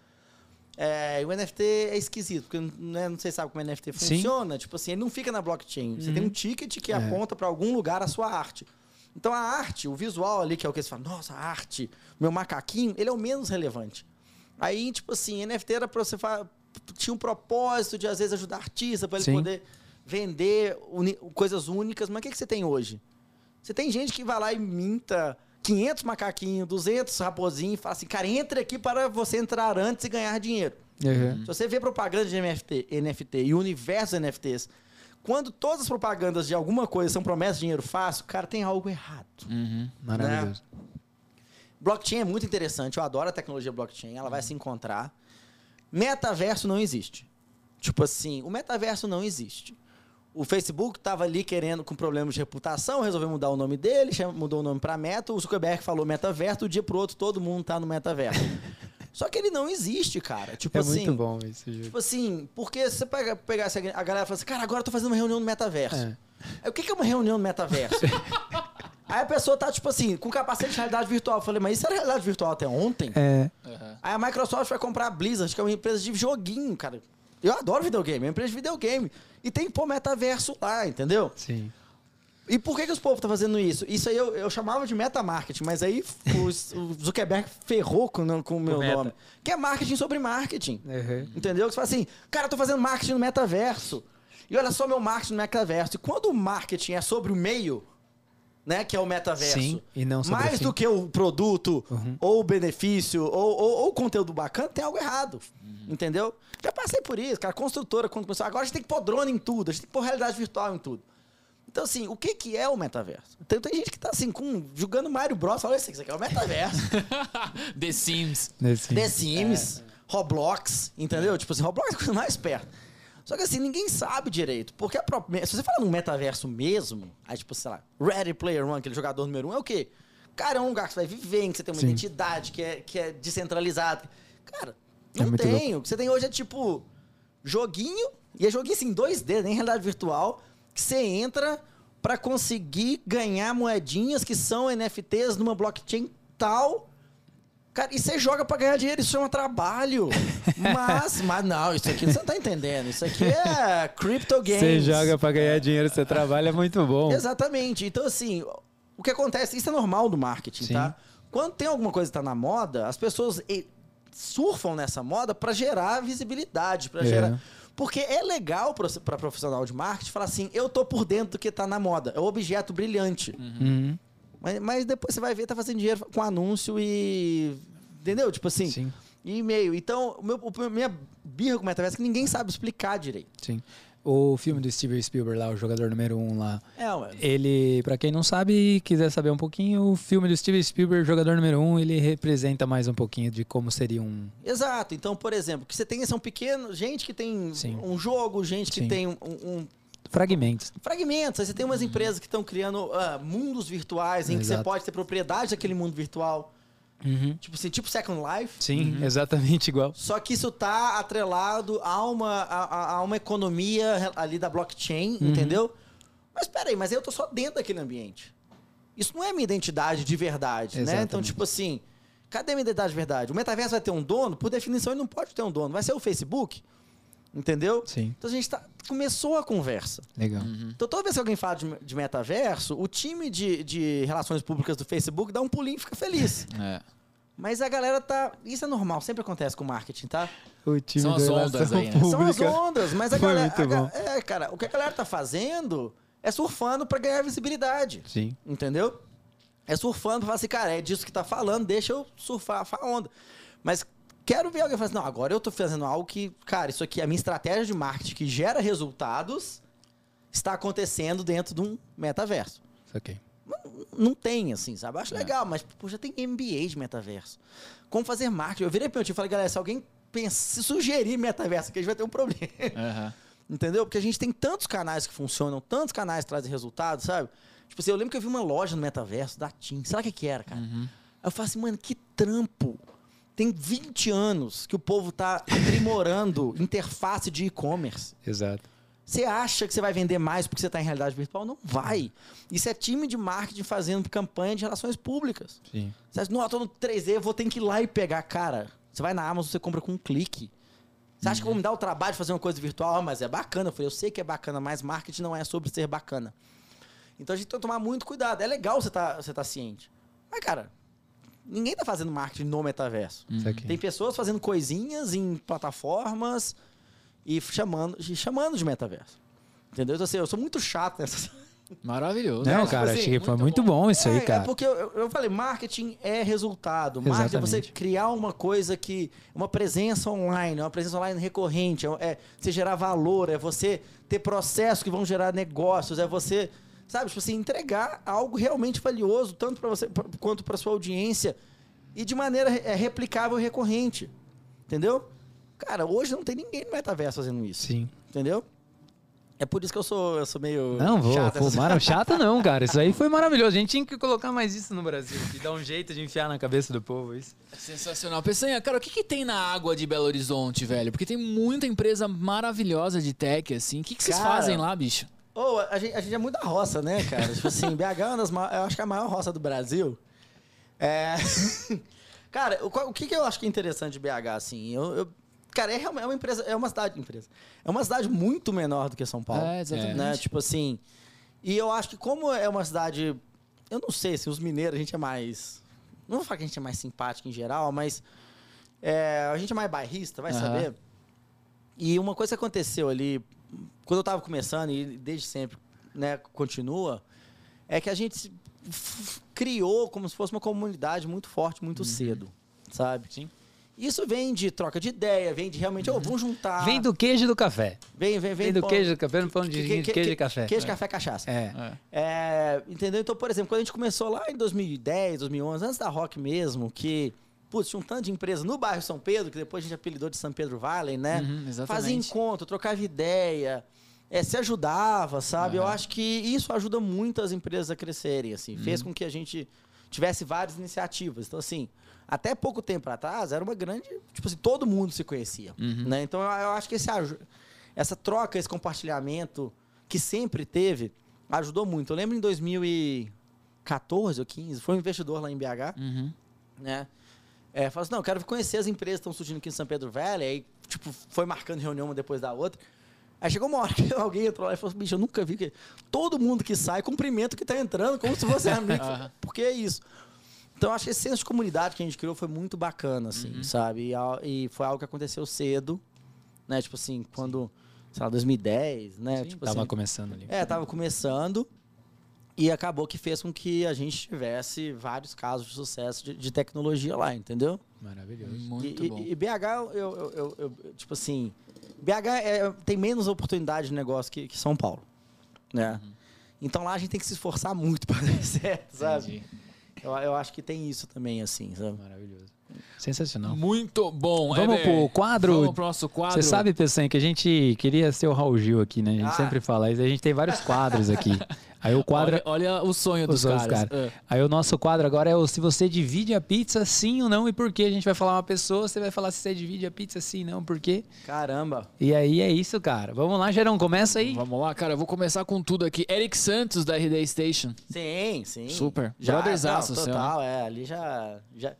É, e o NFT é esquisito, porque né, não sei sabe como o NFT Sim. funciona. Tipo assim, ele não fica na blockchain. Você tem um ticket que É. aponta para algum lugar a sua arte. Então a arte, o visual ali, que é o que você fala, nossa, a arte, meu macaquinho, ele é o menos relevante. Aí, tipo assim, NFT era pra você fa- tinha um propósito de às vezes ajudar artista para ele Sim. poder vender coisas únicas. Mas o que, que você tem hoje? Você tem gente que vai lá e minta 500 macaquinhos, 200 raposinhos e fala assim, cara, entre aqui para você entrar antes e ganhar dinheiro. Uhum. Se você vê propaganda de NFT, NFT e o universo dos NFTs, quando todas as propagandas de alguma coisa são promessas de dinheiro fácil, cara, tem algo errado. Uhum. Maravilhoso. Blockchain é muito interessante, eu adoro a tecnologia blockchain, ela vai se encontrar. Metaverso não existe. Tipo assim, o metaverso não existe. O Facebook estava ali querendo, com problemas de reputação, resolveu mudar o nome dele, mudou o nome para Meta. O Zuckerberg falou metaverso, do dia pro outro todo mundo tá no metaverso. (laughs) Só que ele não existe, cara. Tipo É assim, muito bom isso, Ju. Tipo assim, porque se você pega, pegasse a a galera e fala assim, cara, agora eu tô fazendo uma reunião no metaverso. É. Aí, o que que é uma reunião no metaverso? (laughs) Aí a pessoa tá, tipo assim, com capacete de realidade virtual. Eu falei, mas isso era realidade virtual até ontem? É. Uhum. Aí a Microsoft vai comprar a Blizzard, que é uma empresa de joguinho, cara. Eu adoro videogame, é uma empresa de videogame. E tem que pôr metaverso lá, entendeu? Sim. E por que, que os povos estão fazendo isso? Isso aí eu, eu chamava de metamarketing, mas aí os- o Zuckerberg ferrou com, com o meu meta. nome. Que é marketing sobre marketing. Uhum. Entendeu? Que você fala assim, cara, eu tô fazendo marketing no metaverso. E olha só meu marketing no metaverso. E quando o marketing é sobre o meio, né, que é o metaverso, Sim, e não sobre o mais fim. do que o produto, Uhum. ou o benefício, ou, ou, ou o conteúdo bacana, tem algo errado. Uhum. Entendeu? Já passei por isso, cara. Construtora, quando começou. Agora a gente tem que pôr drone em tudo, a gente tem que pôr realidade virtual em tudo. Então, assim, o que, que é o metaverso? Tem, tem gente que tá assim, com, jogando Mario Bros. Fala assim, isso aqui é o metaverso. (laughs) The Sims. Nesse- The Sims, Roblox, entendeu? Tipo assim, Roblox é a coisa mais perto. Só que assim, ninguém sabe direito. Porque a própria. Se você fala num metaverso mesmo, aí, tipo, sei lá, Ready Player One, aquele jogador número um, é o quê? Cara, é um lugar que você vai viver, em que você tem uma Sim. identidade, que é, que é descentralizado. Cara, É não tem. O que você tem hoje é tipo joguinho, e é joguinho assim, 2D, nem realidade virtual, que você entra pra conseguir ganhar moedinhas que são NFTs numa blockchain tal. Cara, e você joga pra ganhar dinheiro, isso chama trabalho. (laughs) Mas, mas não, isso aqui você não tá entendendo. Isso aqui é crypto games. Você joga pra ganhar dinheiro, você trabalha, é muito bom. Exatamente. Então, assim, o que acontece, isso é normal do marketing, Sim. tá? Quando tem alguma coisa que tá na moda, as pessoas surfam nessa moda pra gerar visibilidade, pra É. gerar. Porque é legal pra profissional de marketing falar assim: eu tô por dentro do que tá na moda. É o objeto brilhante. Uhum. Mas, mas depois você vai ver, tá fazendo dinheiro com anúncio e. Entendeu? Tipo assim. Sim, E e-mail. Então, o meu, o- minha birra com o metaverso é que ninguém sabe explicar direito. sim. O filme do Steven Spielberg lá, o jogador número um lá. É, ué. Ele, pra quem não sabe e quiser saber um pouquinho, o filme do Steven Spielberg, jogador número um, ele representa mais um pouquinho de como seria um. Exato. Então, por exemplo, que você tem são pequenos, gente que tem Sim. um jogo, gente que Sim. tem um, um- Fragmentos. fragmentos. Aí você tem umas empresas que estão criando ah, mundos virtuais em que você pode ter propriedade daquele mundo virtual. Uhum. Tipo assim, tipo Second Life. Sim, exatamente igual. Só que isso tá atrelado a uma, a, a- uma economia ali da blockchain, entendeu? Mas peraí, mas eu tô só dentro daquele ambiente. Isso não é minha identidade de verdade, né? Então, Exatamente. tipo assim, cadê minha identidade de verdade? O metaverso vai ter um dono? Por definição, ele não pode ter um dono. Vai ser o Facebook, entendeu? Sim. Então a gente tá, começou a conversa. Legal. Então toda vez que alguém fala de, de metaverso, o time de, de relações públicas do Facebook dá um pulinho e fica feliz. (laughs) É. Mas a galera tá. Isso é normal, sempre acontece com marketing, tá? O time São as da ondas aí, né? São as ondas, mas a Foi galera. muito a bom. é, cara, o que a galera tá fazendo é surfando pra ganhar visibilidade. Sim. Entendeu? É surfando pra falar assim, cara, é disso que tá falando, deixa eu surfar a onda. Mas quero ver alguém falar assim, não, agora eu tô fazendo algo que, cara, isso aqui, a minha estratégia de marketing que gera resultados está acontecendo dentro de um metaverso. Ok. Não tem, assim, sabe? Eu acho É. legal, mas, pô, já tem MBA de metaverso. Como fazer marketing? Eu virei pra meu time e falei, galera, se alguém pensa, se sugerir metaverso aqui, a gente vai ter um problema. Aham. (laughs) Entendeu? Porque a gente tem tantos canais que funcionam, tantos canais que trazem resultados, sabe? Tipo assim, eu lembro que eu vi uma loja no metaverso da TIM. Será que que era, cara? Aí eu falei assim, mano, que trampo. Tem 20 anos que o povo tá aprimorando (laughs) interface de e-commerce. Exato. Você acha que você vai vender mais porque você está em realidade virtual? Não vai. Isso é time de marketing fazendo campanha de relações públicas. Sim. Você acha, não, eu tô no 3D, eu vou ter que ir lá e pegar. Cara, você vai na Amazon, você compra com um clique. Você acha que eu vou me dar o trabalho de fazer uma coisa virtual? Ah, mas é bacana. Eu falei, eu sei que é bacana, mas marketing não é sobre ser bacana. Então a gente tem que tomar muito cuidado. É legal você tá, você tá ciente. Mas, cara, ninguém tá fazendo marketing no metaverso. Isso aqui. Tem pessoas fazendo coisinhas em plataformas e chamando, e chamando de metaverso. Entendeu? Então, assim, eu sou muito chato nessa. (laughs) Maravilhoso. Não, tipo cara, assim, achei que foi muito muito bom isso aí, É, cara. É porque eu, eu- falei, marketing é resultado. Marketing é você Exatamente. criar uma coisa que. Uma presença online, uma presença online recorrente. É, é você gerar valor, é você ter processos que vão gerar negócios, é você, sabe, tipo assim, entregar algo realmente valioso, tanto para você quanto para sua audiência, e de maneira é, replicável e recorrente. Entendeu? Cara, hoje não tem ninguém no metaverso fazendo isso. Sim. Entendeu? É por isso que eu sou, eu sou meio. Não, vou. chato nessa- mara- chato não, (laughs) cara. Isso aí foi maravilhoso. A gente tinha que colocar mais isso no Brasil. E dar um jeito de enfiar na cabeça do povo isso. Sensacional. Peçanha, cara, o que, que tem na água de Belo Horizonte, velho? Porque tem muita empresa maravilhosa de tech, assim. O que, que vocês Cara, fazem lá, bicho? Ô, a, gente, a gente é muito da roça, né, cara? tipo assim, (laughs) BH é uma das maiores, eu acho que é a maior roça do Brasil. É... (laughs) cara, o, o que, que eu acho que é interessante de BH, assim? Eu, eu- cara, é realmente é uma empresa, é uma cidade, empresa. É uma cidade muito menor do que São Paulo. É, exatamente. Né? Tipo assim, e eu acho que como é uma cidade, eu não sei se os mineiros a gente é mais, não vou falar que a gente é mais simpático em geral, mas é, a gente é mais bairrista, vai Aham. saber. E uma coisa que aconteceu ali, quando eu tava começando, e desde sempre, né, continua, é que a gente criou como se fosse uma comunidade muito forte, muito cedo, sabe? Sim. Isso vem de troca de ideia, vem de realmente, ô, vamos juntar. Vem do queijo e do café. Vem, vem, Vem do queijo do café, não falando de que- que- queijo e café. Queijo, café, cachaça. É. É. É, entendeu? Então, por exemplo, quando a gente começou lá em 2010, 2011, antes da Rock mesmo, que, putz, tinha um tanto de empresa no bairro São Pedro, que depois a gente apelidou de São Pedro Valley, né? Uhum, exatamente. Fazia encontro, trocava ideia, é, se ajudava, sabe? Eu Aham. acho que isso ajuda muito as empresas a crescerem, assim. Uhum. Fez com que a gente tivesse várias iniciativas. Então, assim, até pouco tempo atrás, era uma grande... Tipo assim, todo mundo se conhecia, Uhum. né? Então, eu, eu acho que esse, essa troca, esse compartilhamento que sempre teve, ajudou muito. Eu lembro em 2014 ou 15, foi um investidor lá em BH, Uhum. né? É, falou assim, não, eu quero conhecer as empresas que estão surgindo aqui em São Pedro Velho. Aí, tipo, foi marcando reunião uma depois da outra. Aí chegou uma hora que (laughs) alguém entrou lá e falou assim, bicho, eu nunca vi que todo mundo que sai cumprimenta o que tá entrando, como se fosse (laughs) amigo. Aham. Por que isso? Então, acho que esse senso de comunidade que a gente criou foi muito bacana, assim, sabe? E, e foi algo que aconteceu cedo, né? Tipo assim, quando, sei lá, 2010, né? tipo Tava assim, começando ali. é, tava começando e acabou que fez com que a gente tivesse vários casos de sucesso de, de tecnologia lá, entendeu? Maravilhoso. Muito e, bom. E, e BH, eu, eu- eu- eu- tipo assim, BH é- tem menos oportunidade de negócio que, que São Paulo, né? Uhum. Então lá a gente tem que se esforçar muito para dar (laughs) certo, sabe? Eu, eu acho que tem isso também, assim, sabe? Maravilhoso. Sensacional. Muito bom. Vamos Heber. pro quadro? Vamos pro nosso quadro. Você sabe, Pessanha, que a gente queria ser o Raul Gil aqui, né? A gente Ah. sempre fala isso. A gente tem vários quadros aqui. (laughs) Aí o quadro. Olha, olha o sonho dos caras. caras. Ah. Aí o nosso quadro agora é o se você divide a pizza, sim ou não, e por quê? A gente vai falar uma pessoa, você vai falar se você divide a pizza, sim ou não, por quê? Caramba. E aí é isso, cara. Vamos lá, Gerão, começa aí. Vamos lá, cara. Eu vou começar com tudo aqui. Eric Santos, da RD Station. Sim, sim. Super. Já, Brotherzaço não, seu, total, é. Ali já... já...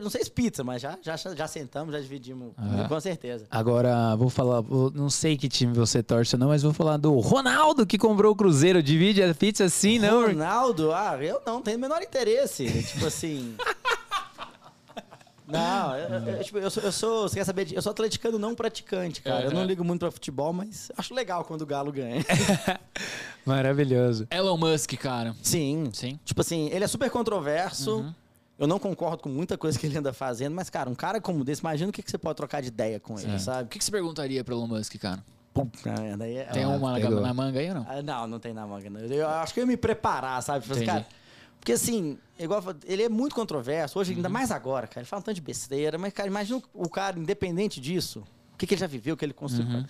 Não sei se pizza, mas já, já, já sentamos, já dividimos. Ah. Com certeza. Agora, vou falar, vou- não sei que time você torce ou não, mas vou falar do Ronaldo que comprou o Cruzeiro. Divide a pizza, sim, não? Ronaldo, ah, eu não tenho o menor interesse. (laughs) tipo assim. Não, eu, eu- tipo, eu sou, eu sou- Você quer saber? Eu sou atleticano não praticante, cara. Eu não ligo muito pra futebol, mas acho legal quando o Galo ganha. (laughs) Maravilhoso. Elon Musk, cara. Sim. Sim. Tipo assim, ele é super controverso. Uhum. Eu não concordo com muita coisa que ele anda fazendo, mas, cara, um cara como desse, imagina o que, que você pode trocar de ideia com ele, O sabe? que, que você perguntaria pro Elon Musk, cara? Aí é- Tem Ah, uma na, pegou. na manga aí ou não? Ah, não, não tem na manga. Não. Eu acho que eu ia me preparar, sabe? Entendi. cara, porque assim, igual ele é muito controverso, hoje, Uhum. ainda mais agora, cara. Ele fala um tanto de besteira, mas, cara, imagina o o cara, independente disso, o que, que ele já viveu, o que ele construiu. Uhum.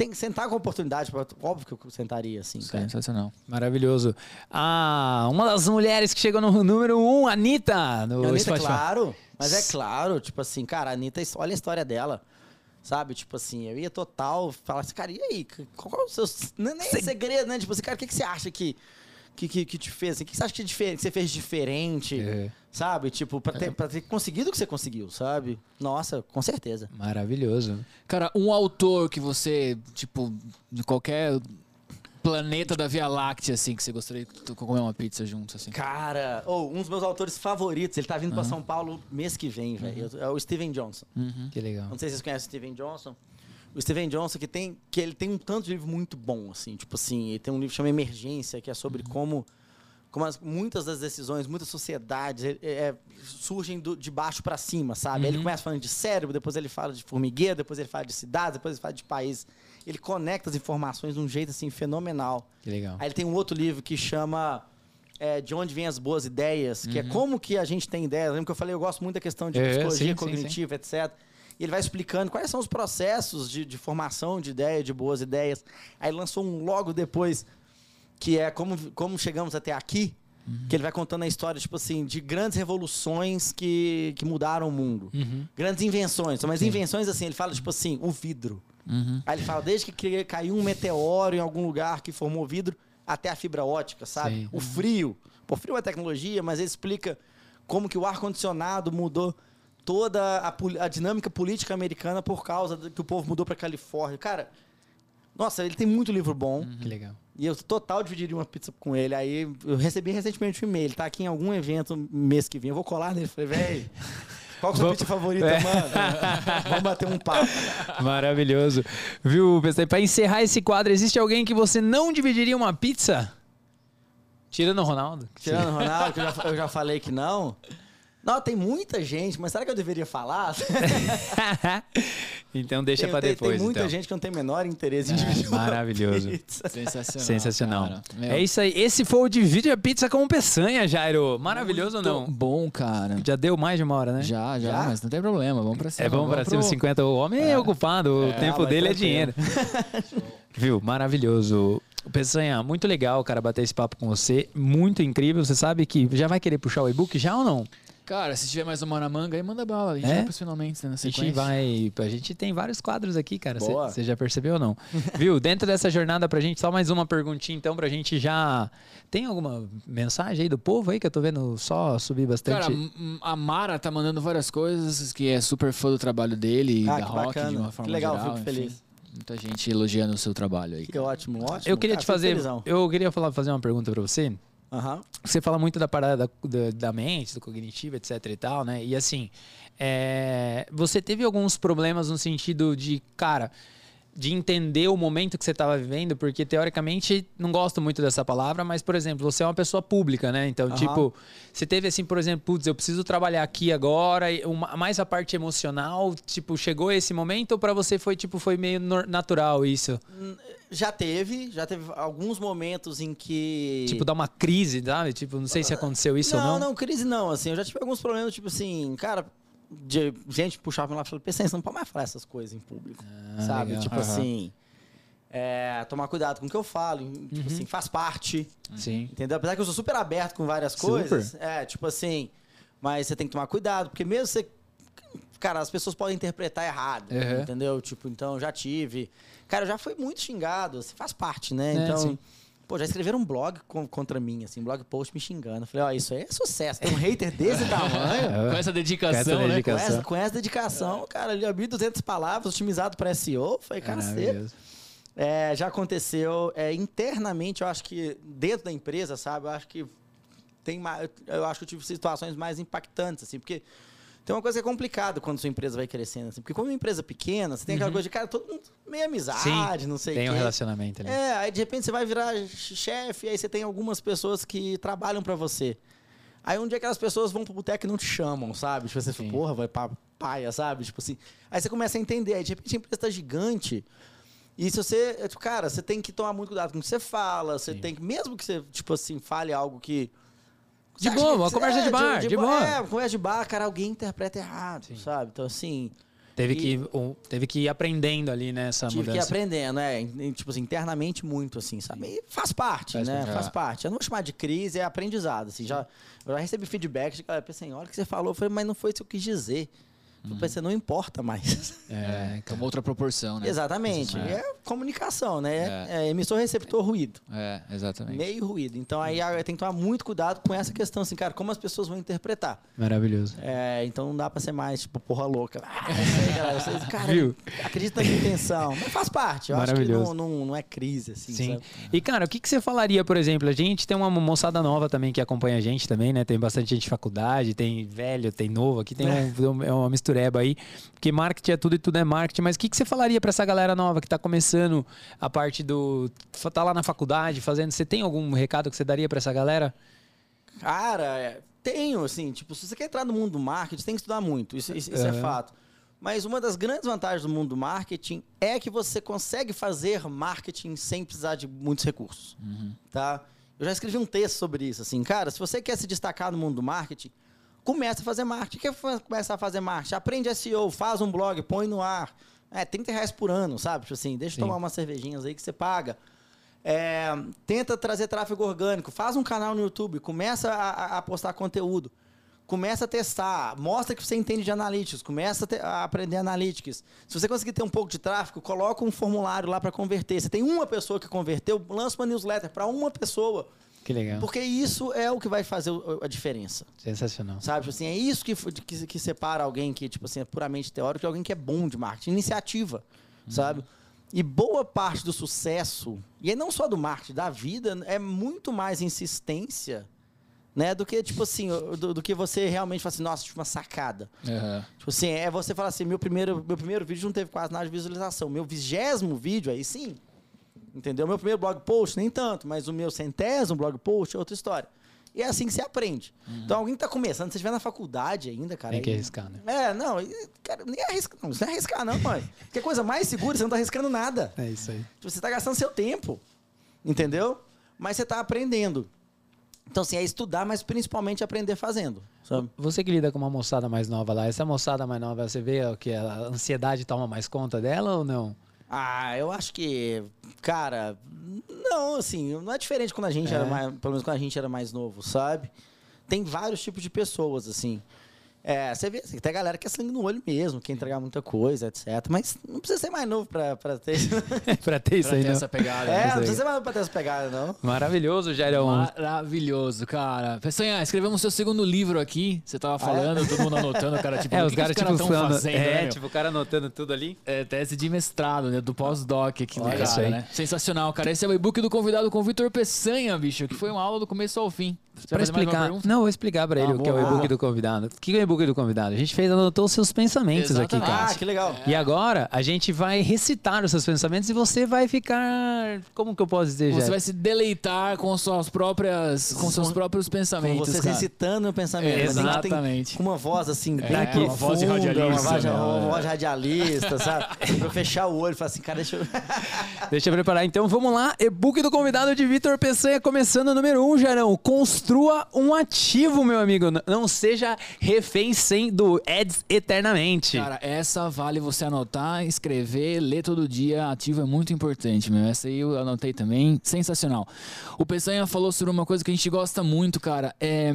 Tem que sentar com a oportunidade, pra- óbvio que eu sentaria, assim, cara. Sensacional. Maravilhoso. Ah, uma das mulheres que chegou no número um, Anitta, no Anitta, Spotify. claro, mas é claro, tipo assim, cara, a Anitta, olha a história dela. Sabe, tipo assim, eu ia total falar assim, cara, e aí? Qual é o seu. não é Nem segredo, né? Tipo assim, cara, o que, que você acha que, que, que, que te fez? assim? O que você acha que, é que você fez diferente? É. Sabe? Tipo, pra ter, pra ter conseguido o que você conseguiu, sabe? Nossa, com certeza. Maravilhoso. Cara, um autor que você, tipo, de qualquer planeta da Via Láctea, assim, que você gostaria de comer uma pizza juntos, assim. Cara, ou um dos meus autores favoritos, ele tá vindo pra São Paulo mês que vem, velho. É o Steven Johnson. Uhum. Que legal. Não sei se vocês conhecem o Steven Johnson. O Steven Johnson que tem que ele tem um tanto de livro muito bom assim, tipo assim, ele tem um livro que chama Emergência, que é sobre como como as- muitas das decisões, muitas sociedades é, é, surgem do- de baixo para cima, sabe? Ele começa falando de cérebro, depois ele fala de formigueiro, depois ele fala de cidades, depois ele fala de país. Ele conecta as informações de um jeito assim fenomenal. Que legal. Aí ele tem um outro livro que chama é, De Onde Vêm as Boas Ideias, que é como que a gente tem ideias. Lembra que eu falei, eu gosto muito da questão de Uhum. É, psicologia sim, sim, cognitiva, etc. E ele vai explicando quais são os processos de, de formação de ideia, de boas ideias. Aí lançou um logo depois, que é como, como chegamos até aqui, Uhum. que ele vai contando a história, tipo assim, de grandes revoluções que, que mudaram o mundo. Uhum. Grandes invenções. Mas invenções, assim, ele fala, tipo assim, o vidro. Uhum. Aí ele fala, desde que caiu um meteoro em algum lugar que formou vidro, até a fibra ótica, sabe? Sim. O frio. Pô, frio é tecnologia, mas ele explica como que o ar-condicionado mudou toda a, a dinâmica política americana por causa do que o povo mudou pra Califórnia. Cara, nossa, ele tem muito livro bom. Que legal. E eu total dividiria uma pizza com ele. Aí eu recebi recentemente um e-mail. Tá aqui em algum evento mês que vem. Eu vou colar nele. Falei, velho, qual que é a sua pizza favorita, É. mano? (laughs) Vamos bater um papo. Maravilhoso. Viu, pessoal? Pra encerrar esse quadro, existe alguém que você não dividiria uma pizza? Tirando o Ronaldo. Tirando o Ronaldo, que eu já, eu já falei que não. Não, tem muita gente, mas será que eu deveria falar? (laughs) então deixa tem- depois. Tem muita então. gente que não tem o menor interesse em É, dividir uma maravilhoso. pizza. Sensacional. Sensacional. É isso aí. Esse foi o Divide a Pizza com Peçanha, Jairo. Maravilhoso ou muito não? Bom, cara. Já deu mais de uma hora, né? Já, já, Já? mas não tem problema. Vamos pra cima. É bom pra cima, 50. O homem é, ocupado, o É, tempo dele é dinheiro. (laughs) Viu? Maravilhoso. Peçanha, muito legal, cara, bater esse papo com você. Muito incrível. Você sabe que já vai querer puxar o e-book já ou não? Cara, se tiver mais uma na manga, aí manda bala. A gente É? vai pros finalmente, né, na A gente sequência. vai. A gente tem vários quadros aqui, cara. Você já percebeu ou não? (laughs) Viu? Dentro dessa jornada pra gente, só mais uma perguntinha, então, pra gente já. Tem alguma mensagem aí do povo aí que eu tô vendo só subir bastante? Cara, a Mara tá mandando várias coisas, que é super fã do trabalho dele, Ah, da que rock, bacana. de uma Que forma legal, geral. fico enfim. feliz. Muita gente elogiando o seu trabalho aí. Que ótimo, ótimo. eu queria Cara, te fico fazer. felizão. Eu queria falar, fazer uma pergunta pra você. Aham. Você fala muito da parada da, da, da mente, do cognitivo, etc e tal, né? E assim, é, você teve alguns problemas no sentido de, cara, de entender o momento que você estava vivendo, porque teoricamente não gosto muito dessa palavra, mas por exemplo, você é uma pessoa pública, né? Então, Aham. tipo, você teve assim, por exemplo, putz, eu preciso trabalhar aqui agora, e uma- mais a parte emocional, tipo, chegou esse momento ou para você foi tipo foi meio natural isso? Já teve, já teve alguns momentos em que. Tipo, dar uma crise, sabe? Tipo, não sei se aconteceu isso não, ou não. não, crise não, assim, eu já tive alguns problemas, tipo assim, cara, de gente puxava lá e falava, pensa, você não pode mais falar essas coisas em público. Ah, sabe? legal. Tipo Aham. assim. é, tomar cuidado com o que eu falo, tipo Uhum. assim, faz parte. Sim. Entendeu? Apesar que eu sou super aberto com várias Super. coisas. É, tipo assim. Mas você tem que tomar cuidado, porque mesmo você. Cara, as pessoas podem interpretar errado. Uhum. Entendeu? Tipo, então já tive. Cara, eu já fui muito xingado. Você faz parte, né? É, então. sim. Pô, já escreveram um blog con- contra mim, assim, um blog post me xingando. Eu Falei, ó, isso aí é sucesso. Tem um hater desse tamanho. (laughs) Com essa dedicação, Com essa né? Com dedicação. essa, com essa dedicação, cara, ali, ó, 1.200 palavras, otimizado para SEO. Falei, cacete. É, já aconteceu é, internamente, eu acho que dentro da empresa, sabe? Eu acho que tem mais, eu acho que eu tive situações mais impactantes, assim, porque tem uma coisa que é complicada quando sua empresa vai crescendo, assim, porque como é uma empresa pequena, você tem aquela coisa de, cara, todo mundo meio amizade, não sei o Tem um quê. relacionamento ali. É, aí de repente você vai virar chefe, aí você tem algumas pessoas que trabalham pra você. Aí um dia aquelas pessoas vão pro boteco e não te chamam, sabe? Tipo, você Sim. fala, porra, vai pra paia, sabe? Tipo assim. Aí você começa a entender, aí de repente a empresa tá gigante. E se você, é, tipo, cara, você tem que tomar muito cuidado com o que você fala, você Sim. tem que, mesmo que você, tipo assim, fale algo que. De boa, uma conversa de bar, de bo- boa. É, conversa de bar, cara, alguém interpreta errado, Sim. sabe? Então, assim, Teve, E- que, um, teve que ir aprendendo ali nessa tive que ir mudança. aprendendo, né? Tipo assim, internamente muito, assim, sabe? E faz parte, Faz né? parte. Faz É. parte. Eu não vou chamar de crise, é aprendizado, assim. Já, eu já recebi feedback de galera, pensei, olha o que você falou, eu falei, mas não foi isso que eu quis dizer. Eu pensei, não importa mais. É, Toma outra proporção, né? Exatamente. É. É. comunicação, né? É. É, emissor, receptor, ruído. É, exatamente. Meio ruído. Então aí tem que tomar muito cuidado com essa questão, assim, cara, como as pessoas vão interpretar. Maravilhoso. É, então não dá pra ser mais, tipo, porra louca. (laughs) Ah, sei, sei, cara, Viu? acredita na minha intenção. Mas faz parte. Eu acho que Maravilhoso. não, não, não é crise, assim, Sim. sabe? E, cara, o que, que você falaria, por exemplo? A gente tem uma moçada nova também que acompanha a gente também, né? Tem bastante gente de faculdade, tem velho, tem novo. Aqui tem um, é uma mistureba aí. Porque marketing é tudo e tudo é marketing. Mas o que, que você falaria pra essa galera nova que tá começando a parte do... Tá lá na faculdade fazendo... Você tem algum recado que você daria pra essa galera? Cara, é, tenho, assim, tipo, se você quer entrar no mundo do marketing, tem que estudar muito, isso, isso- isso é Aham. fato. Mas uma das grandes vantagens do mundo do marketing é que você consegue fazer marketing sem precisar de muitos recursos, tá? Eu já escrevi um texto sobre isso, assim, cara, se você quer se destacar no mundo do marketing, começa a fazer marketing. Quer fa- começar a fazer marketing? Aprende SEO, faz um blog, põe no ar. É, 30 reais por ano, sabe? Tipo assim, deixa eu Sim. tomar umas cervejinhas aí que você paga. É, tenta trazer tráfego orgânico, faz um canal no YouTube, começa a, a- a postar conteúdo, começa a testar, mostra que você entende de analytics, começa a, te- a aprender analytics. Se você conseguir ter um pouco de tráfego, coloca um formulário lá para converter. Você tem uma pessoa que converteu, lança uma newsletter para uma pessoa, Que legal. porque isso é o que vai fazer a diferença. Sensacional. Sabe, tipo assim, é isso que, que, que separa alguém que, tipo assim, é puramente teórico de alguém que é bom de marketing, iniciativa, sabe? E boa parte do sucesso, e aí não só do marketing, da vida, é muito mais insistência, né? Do que, tipo assim, do, do que você realmente fala assim, nossa, tive uma sacada. Aham. Tipo assim, é você falar assim, meu primeiro, meu primeiro vídeo não teve quase nada de visualização. Meu vigésimo vídeo, aí sim. Entendeu? Meu primeiro blog post, nem tanto, mas o meu centésimo blog post é outra história. E é assim que você aprende. Então, alguém que tá começando, se você estiver na faculdade ainda, cara. Tem que aí- arriscar, né? É, não, cara, nem arrisca, não. Isso não é arriscar, não, mãe. (laughs) Que coisa mais segura, você não tá arriscando nada. É isso aí. Tipo, Você tá gastando seu tempo. Entendeu? Mas você tá aprendendo. Então, assim, é estudar, mas principalmente aprender fazendo. Sabe? Você que lida com uma moçada mais nova lá, essa moçada mais nova, você vê que a ansiedade toma mais conta dela ou não? Ah, eu acho que, cara, não, assim, não é diferente quando a gente É. era mais, pelo menos quando a gente era mais novo, sabe? Tem vários tipos de pessoas, assim. É, você vê, assim, tem galera que é sangue no olho mesmo, quer entregar muita coisa, etc. Mas não precisa ser mais novo pra, pra ter. (laughs) pra ter isso Pra aí, ter não? essa pegada. é, né? não precisa ser mais novo pra ter essa pegada, não. Maravilhoso, Jairão. Maravilhoso, cara. Peçanha, escrevemos seu segundo livro aqui. Você tava falando, todo mundo anotando, cara. Tipo, (laughs) É, o os que que caras, tipo, tão falando. fazendo, é, né, tipo, o cara anotando tudo ali. É, tese de mestrado, né? Do pós-doc aqui Olha do isso cara, né? Sensacional, cara. Esse é o e-book do convidado com o Vitor Peçanha, bicho, que foi uma aula do começo ao fim. Você Pra explicar. Não, vou explicar pra ele Ah, o que é o e-book do convidado. O que é o e-book do convidado? A gente fez, anotou os seus pensamentos aqui, Exatamente. cara. Ah, que legal. E agora a gente vai recitar os seus pensamentos e você vai ficar. Como que eu posso dizer, Você Jair? vai se deleitar com suas próprias, com seus próprios Com pensamentos, você cara. recitando o pensamento. É, exatamente. Com uma voz assim, bem É, profunda, uma voz de radialista, Uma voz, né? uma voz radialista, sabe? (laughs) pra eu fechar o olho e falar assim, cara, deixa eu. (laughs) Deixa eu preparar. Então vamos lá. E-book do convidado de Vitor Peçanha, começando o número 1, um, Jarão. construa um ativo, meu amigo. Não seja refém sem do Ads eternamente. Cara, essa vale você anotar, escrever, ler todo dia. Ativo é muito importante, meu. Essa aí eu anotei também. Sensacional. O Peçanha falou sobre uma coisa que a gente gosta muito, cara. É.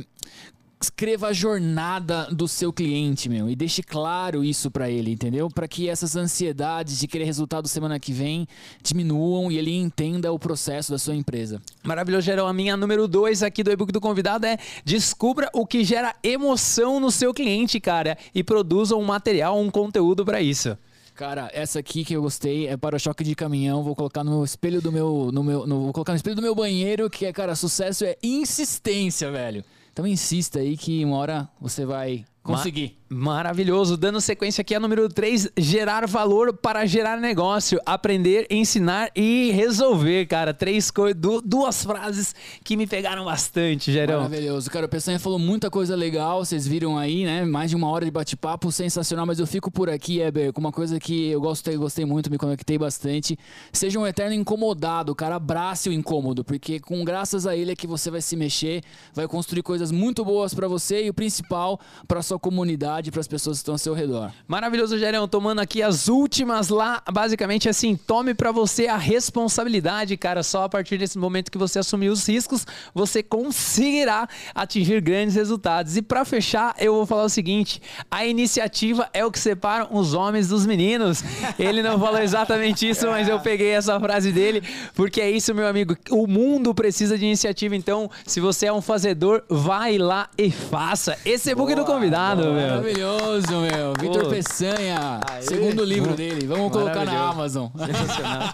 Escreva a jornada do seu cliente, meu, e deixe claro isso pra ele, entendeu? Pra que essas ansiedades de querer resultado semana que vem diminuam e ele entenda o processo da sua empresa. Maravilhoso, Gerão. A minha número 2 aqui do e-book do convidado é descubra o que gera emoção no seu cliente, cara, e produza um material, um conteúdo pra isso. Cara, essa aqui que eu gostei é para o choque de caminhão. Vou colocar no espelho do meu, no meu, no- vou colocar no espelho do meu banheiro, que é, cara, sucesso é insistência, velho. Então insista aí que uma hora você vai conseguir. Maravilhoso. Dando sequência aqui a número 3, gerar valor para gerar negócio, aprender, ensinar e resolver, cara. Três coisas, duas frases que me pegaram bastante, Gerão. Maravilhoso. Cara, o Peçanha falou muita coisa legal, vocês viram aí, né? Mais de uma hora de bate-papo, sensacional. Mas eu fico por aqui, Eber, com uma coisa que eu gostei, gostei muito, me conectei bastante. Seja um eterno incomodado, cara. Abrace o incômodo, porque com graças a ele é que você vai se mexer, vai construir coisas muito boas pra você e o principal, pra sua comunidade, pras pessoas que estão ao seu redor. Maravilhoso, Gerão. Tomando aqui as últimas lá. Basicamente, assim, tome pra você a responsabilidade, cara. Só a partir desse momento que você assumir os riscos, você conseguirá atingir grandes resultados. E pra fechar, eu vou falar o seguinte: a iniciativa é o que separa os homens dos meninos. Ele não falou exatamente isso, mas eu peguei essa frase dele, porque é isso, meu amigo. O mundo precisa de iniciativa. Então, se você é um fazedor, vai lá e faça. Esse é book do convidado, meu. Maravilhoso, meu. Vitor. Peçanha. Aê. Segundo livro dele. Vamos colocar na. Amazon. Sensacional.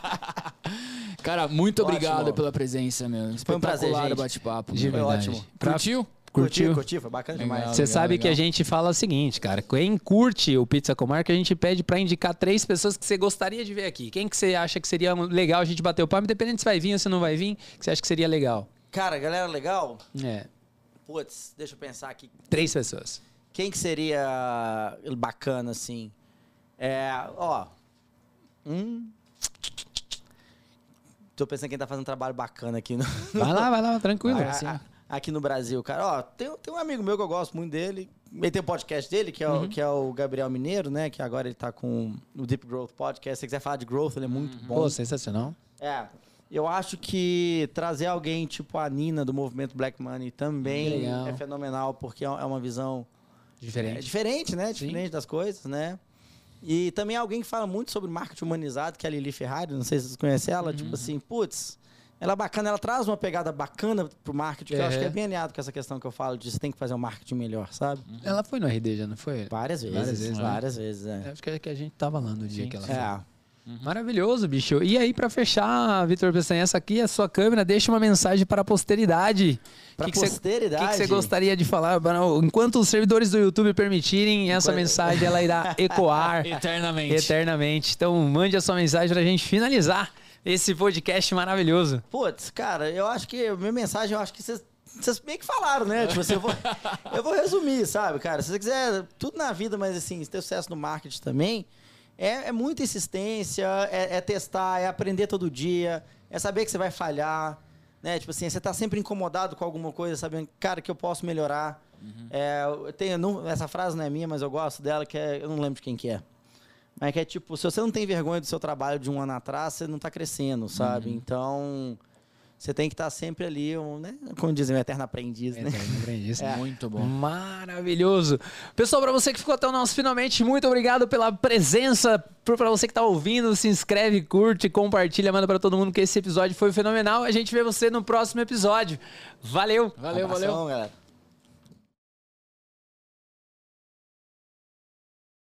(laughs) Cara, muito Ótimo. obrigado pela presença, meu. Foi um prazer, gente. bate-papo. Foi verdade. ótimo. Pra- Curtiu? Curtiu, Curtiu? curtiu, foi bacana Legal. demais. Você Legal, sabe que a legal. gente fala o seguinte, cara. Quem curte o Pizza com Marca, a gente pede pra indicar três pessoas que você gostaria de ver aqui. Quem que você acha que seria legal a gente bater o papo, independente se vai vir ou se não vai vir, que você acha que seria legal? Cara, galera legal. É, Putz, deixa eu pensar aqui. três pessoas. Quem que seria bacana, assim? É, ó. Um. Tô pensando quem tá fazendo um trabalho bacana aqui no, Vai lá, vai lá, tranquilo. a- assim. aqui no Brasil, cara. Ó, tem, tem um amigo meu que eu gosto muito dele. Ele tem o podcast dele, que é, Uhum. o, que é o Gabriel Mineiro, né? Que agora ele tá com o Deep Growth Podcast. Se você quiser falar de growth, ele é muito bom. Pô, sensacional. É. Eu acho que trazer alguém tipo a Nina do movimento Black Money também Legal. é fenomenal, porque é é uma visão é Diferente. diferente, né? Diferente das coisas, né? E também alguém que fala muito sobre marketing humanizado, que é a Lili Ferrari, não sei se vocês conhecem ela, tipo assim, putz, ela é bacana, ela traz uma pegada bacana pro marketing, que eu acho que é Uhum. bem alinhado com essa questão que eu falo de você tem que fazer um marketing melhor, sabe? Ela foi no RD já, não foi? Várias vezes, Várias vezes, né? várias vezes, é. Acho que é que a gente tava lá no dia que ela foi. É. Maravilhoso, bicho. E aí, pra fechar, Vitor Peçanha, essa aqui é a sua câmera. Deixa uma mensagem para a posteridade. Que cê- posteridade. O que, que você gostaria de falar? Para- Enquanto os servidores do YouTube permitirem, essa Enquanto- mensagem ela irá (laughs) ecoar Eternamente. eternamente. Então, mande a sua mensagem pra gente finalizar esse podcast maravilhoso. Putz, cara, eu acho que a minha mensagem, eu acho que vocês vocês meio que falaram, né? Tipo assim, eu vou, (laughs) eu vou resumir, sabe, cara? Se você quiser tudo na vida, mas assim, ter sucesso no marketing também, é, é muita insistência, é, é testar, é aprender todo dia, é saber que você vai falhar, né? Tipo assim, você tá sempre incomodado com alguma coisa, sabendo, cara, que eu posso melhorar. É, eu tenho, não- essa frase não é minha, mas eu gosto dela, que é, eu não lembro de quem que é. Mas que é tipo, se você não tem vergonha do seu trabalho de um ano atrás, você não tá crescendo, sabe? Então, você tem que estar sempre ali, um, né? Como dizem, um eterno aprendiz, né? Isso. Muito bom. Maravilhoso. Pessoal, para você que ficou até o nosso finalmente, muito obrigado pela presença. Para você que tá ouvindo, se inscreve, curte, compartilha, manda para todo mundo que esse episódio foi fenomenal. A gente vê você no próximo episódio. Valeu. Valeu, Abração, valeu. galera.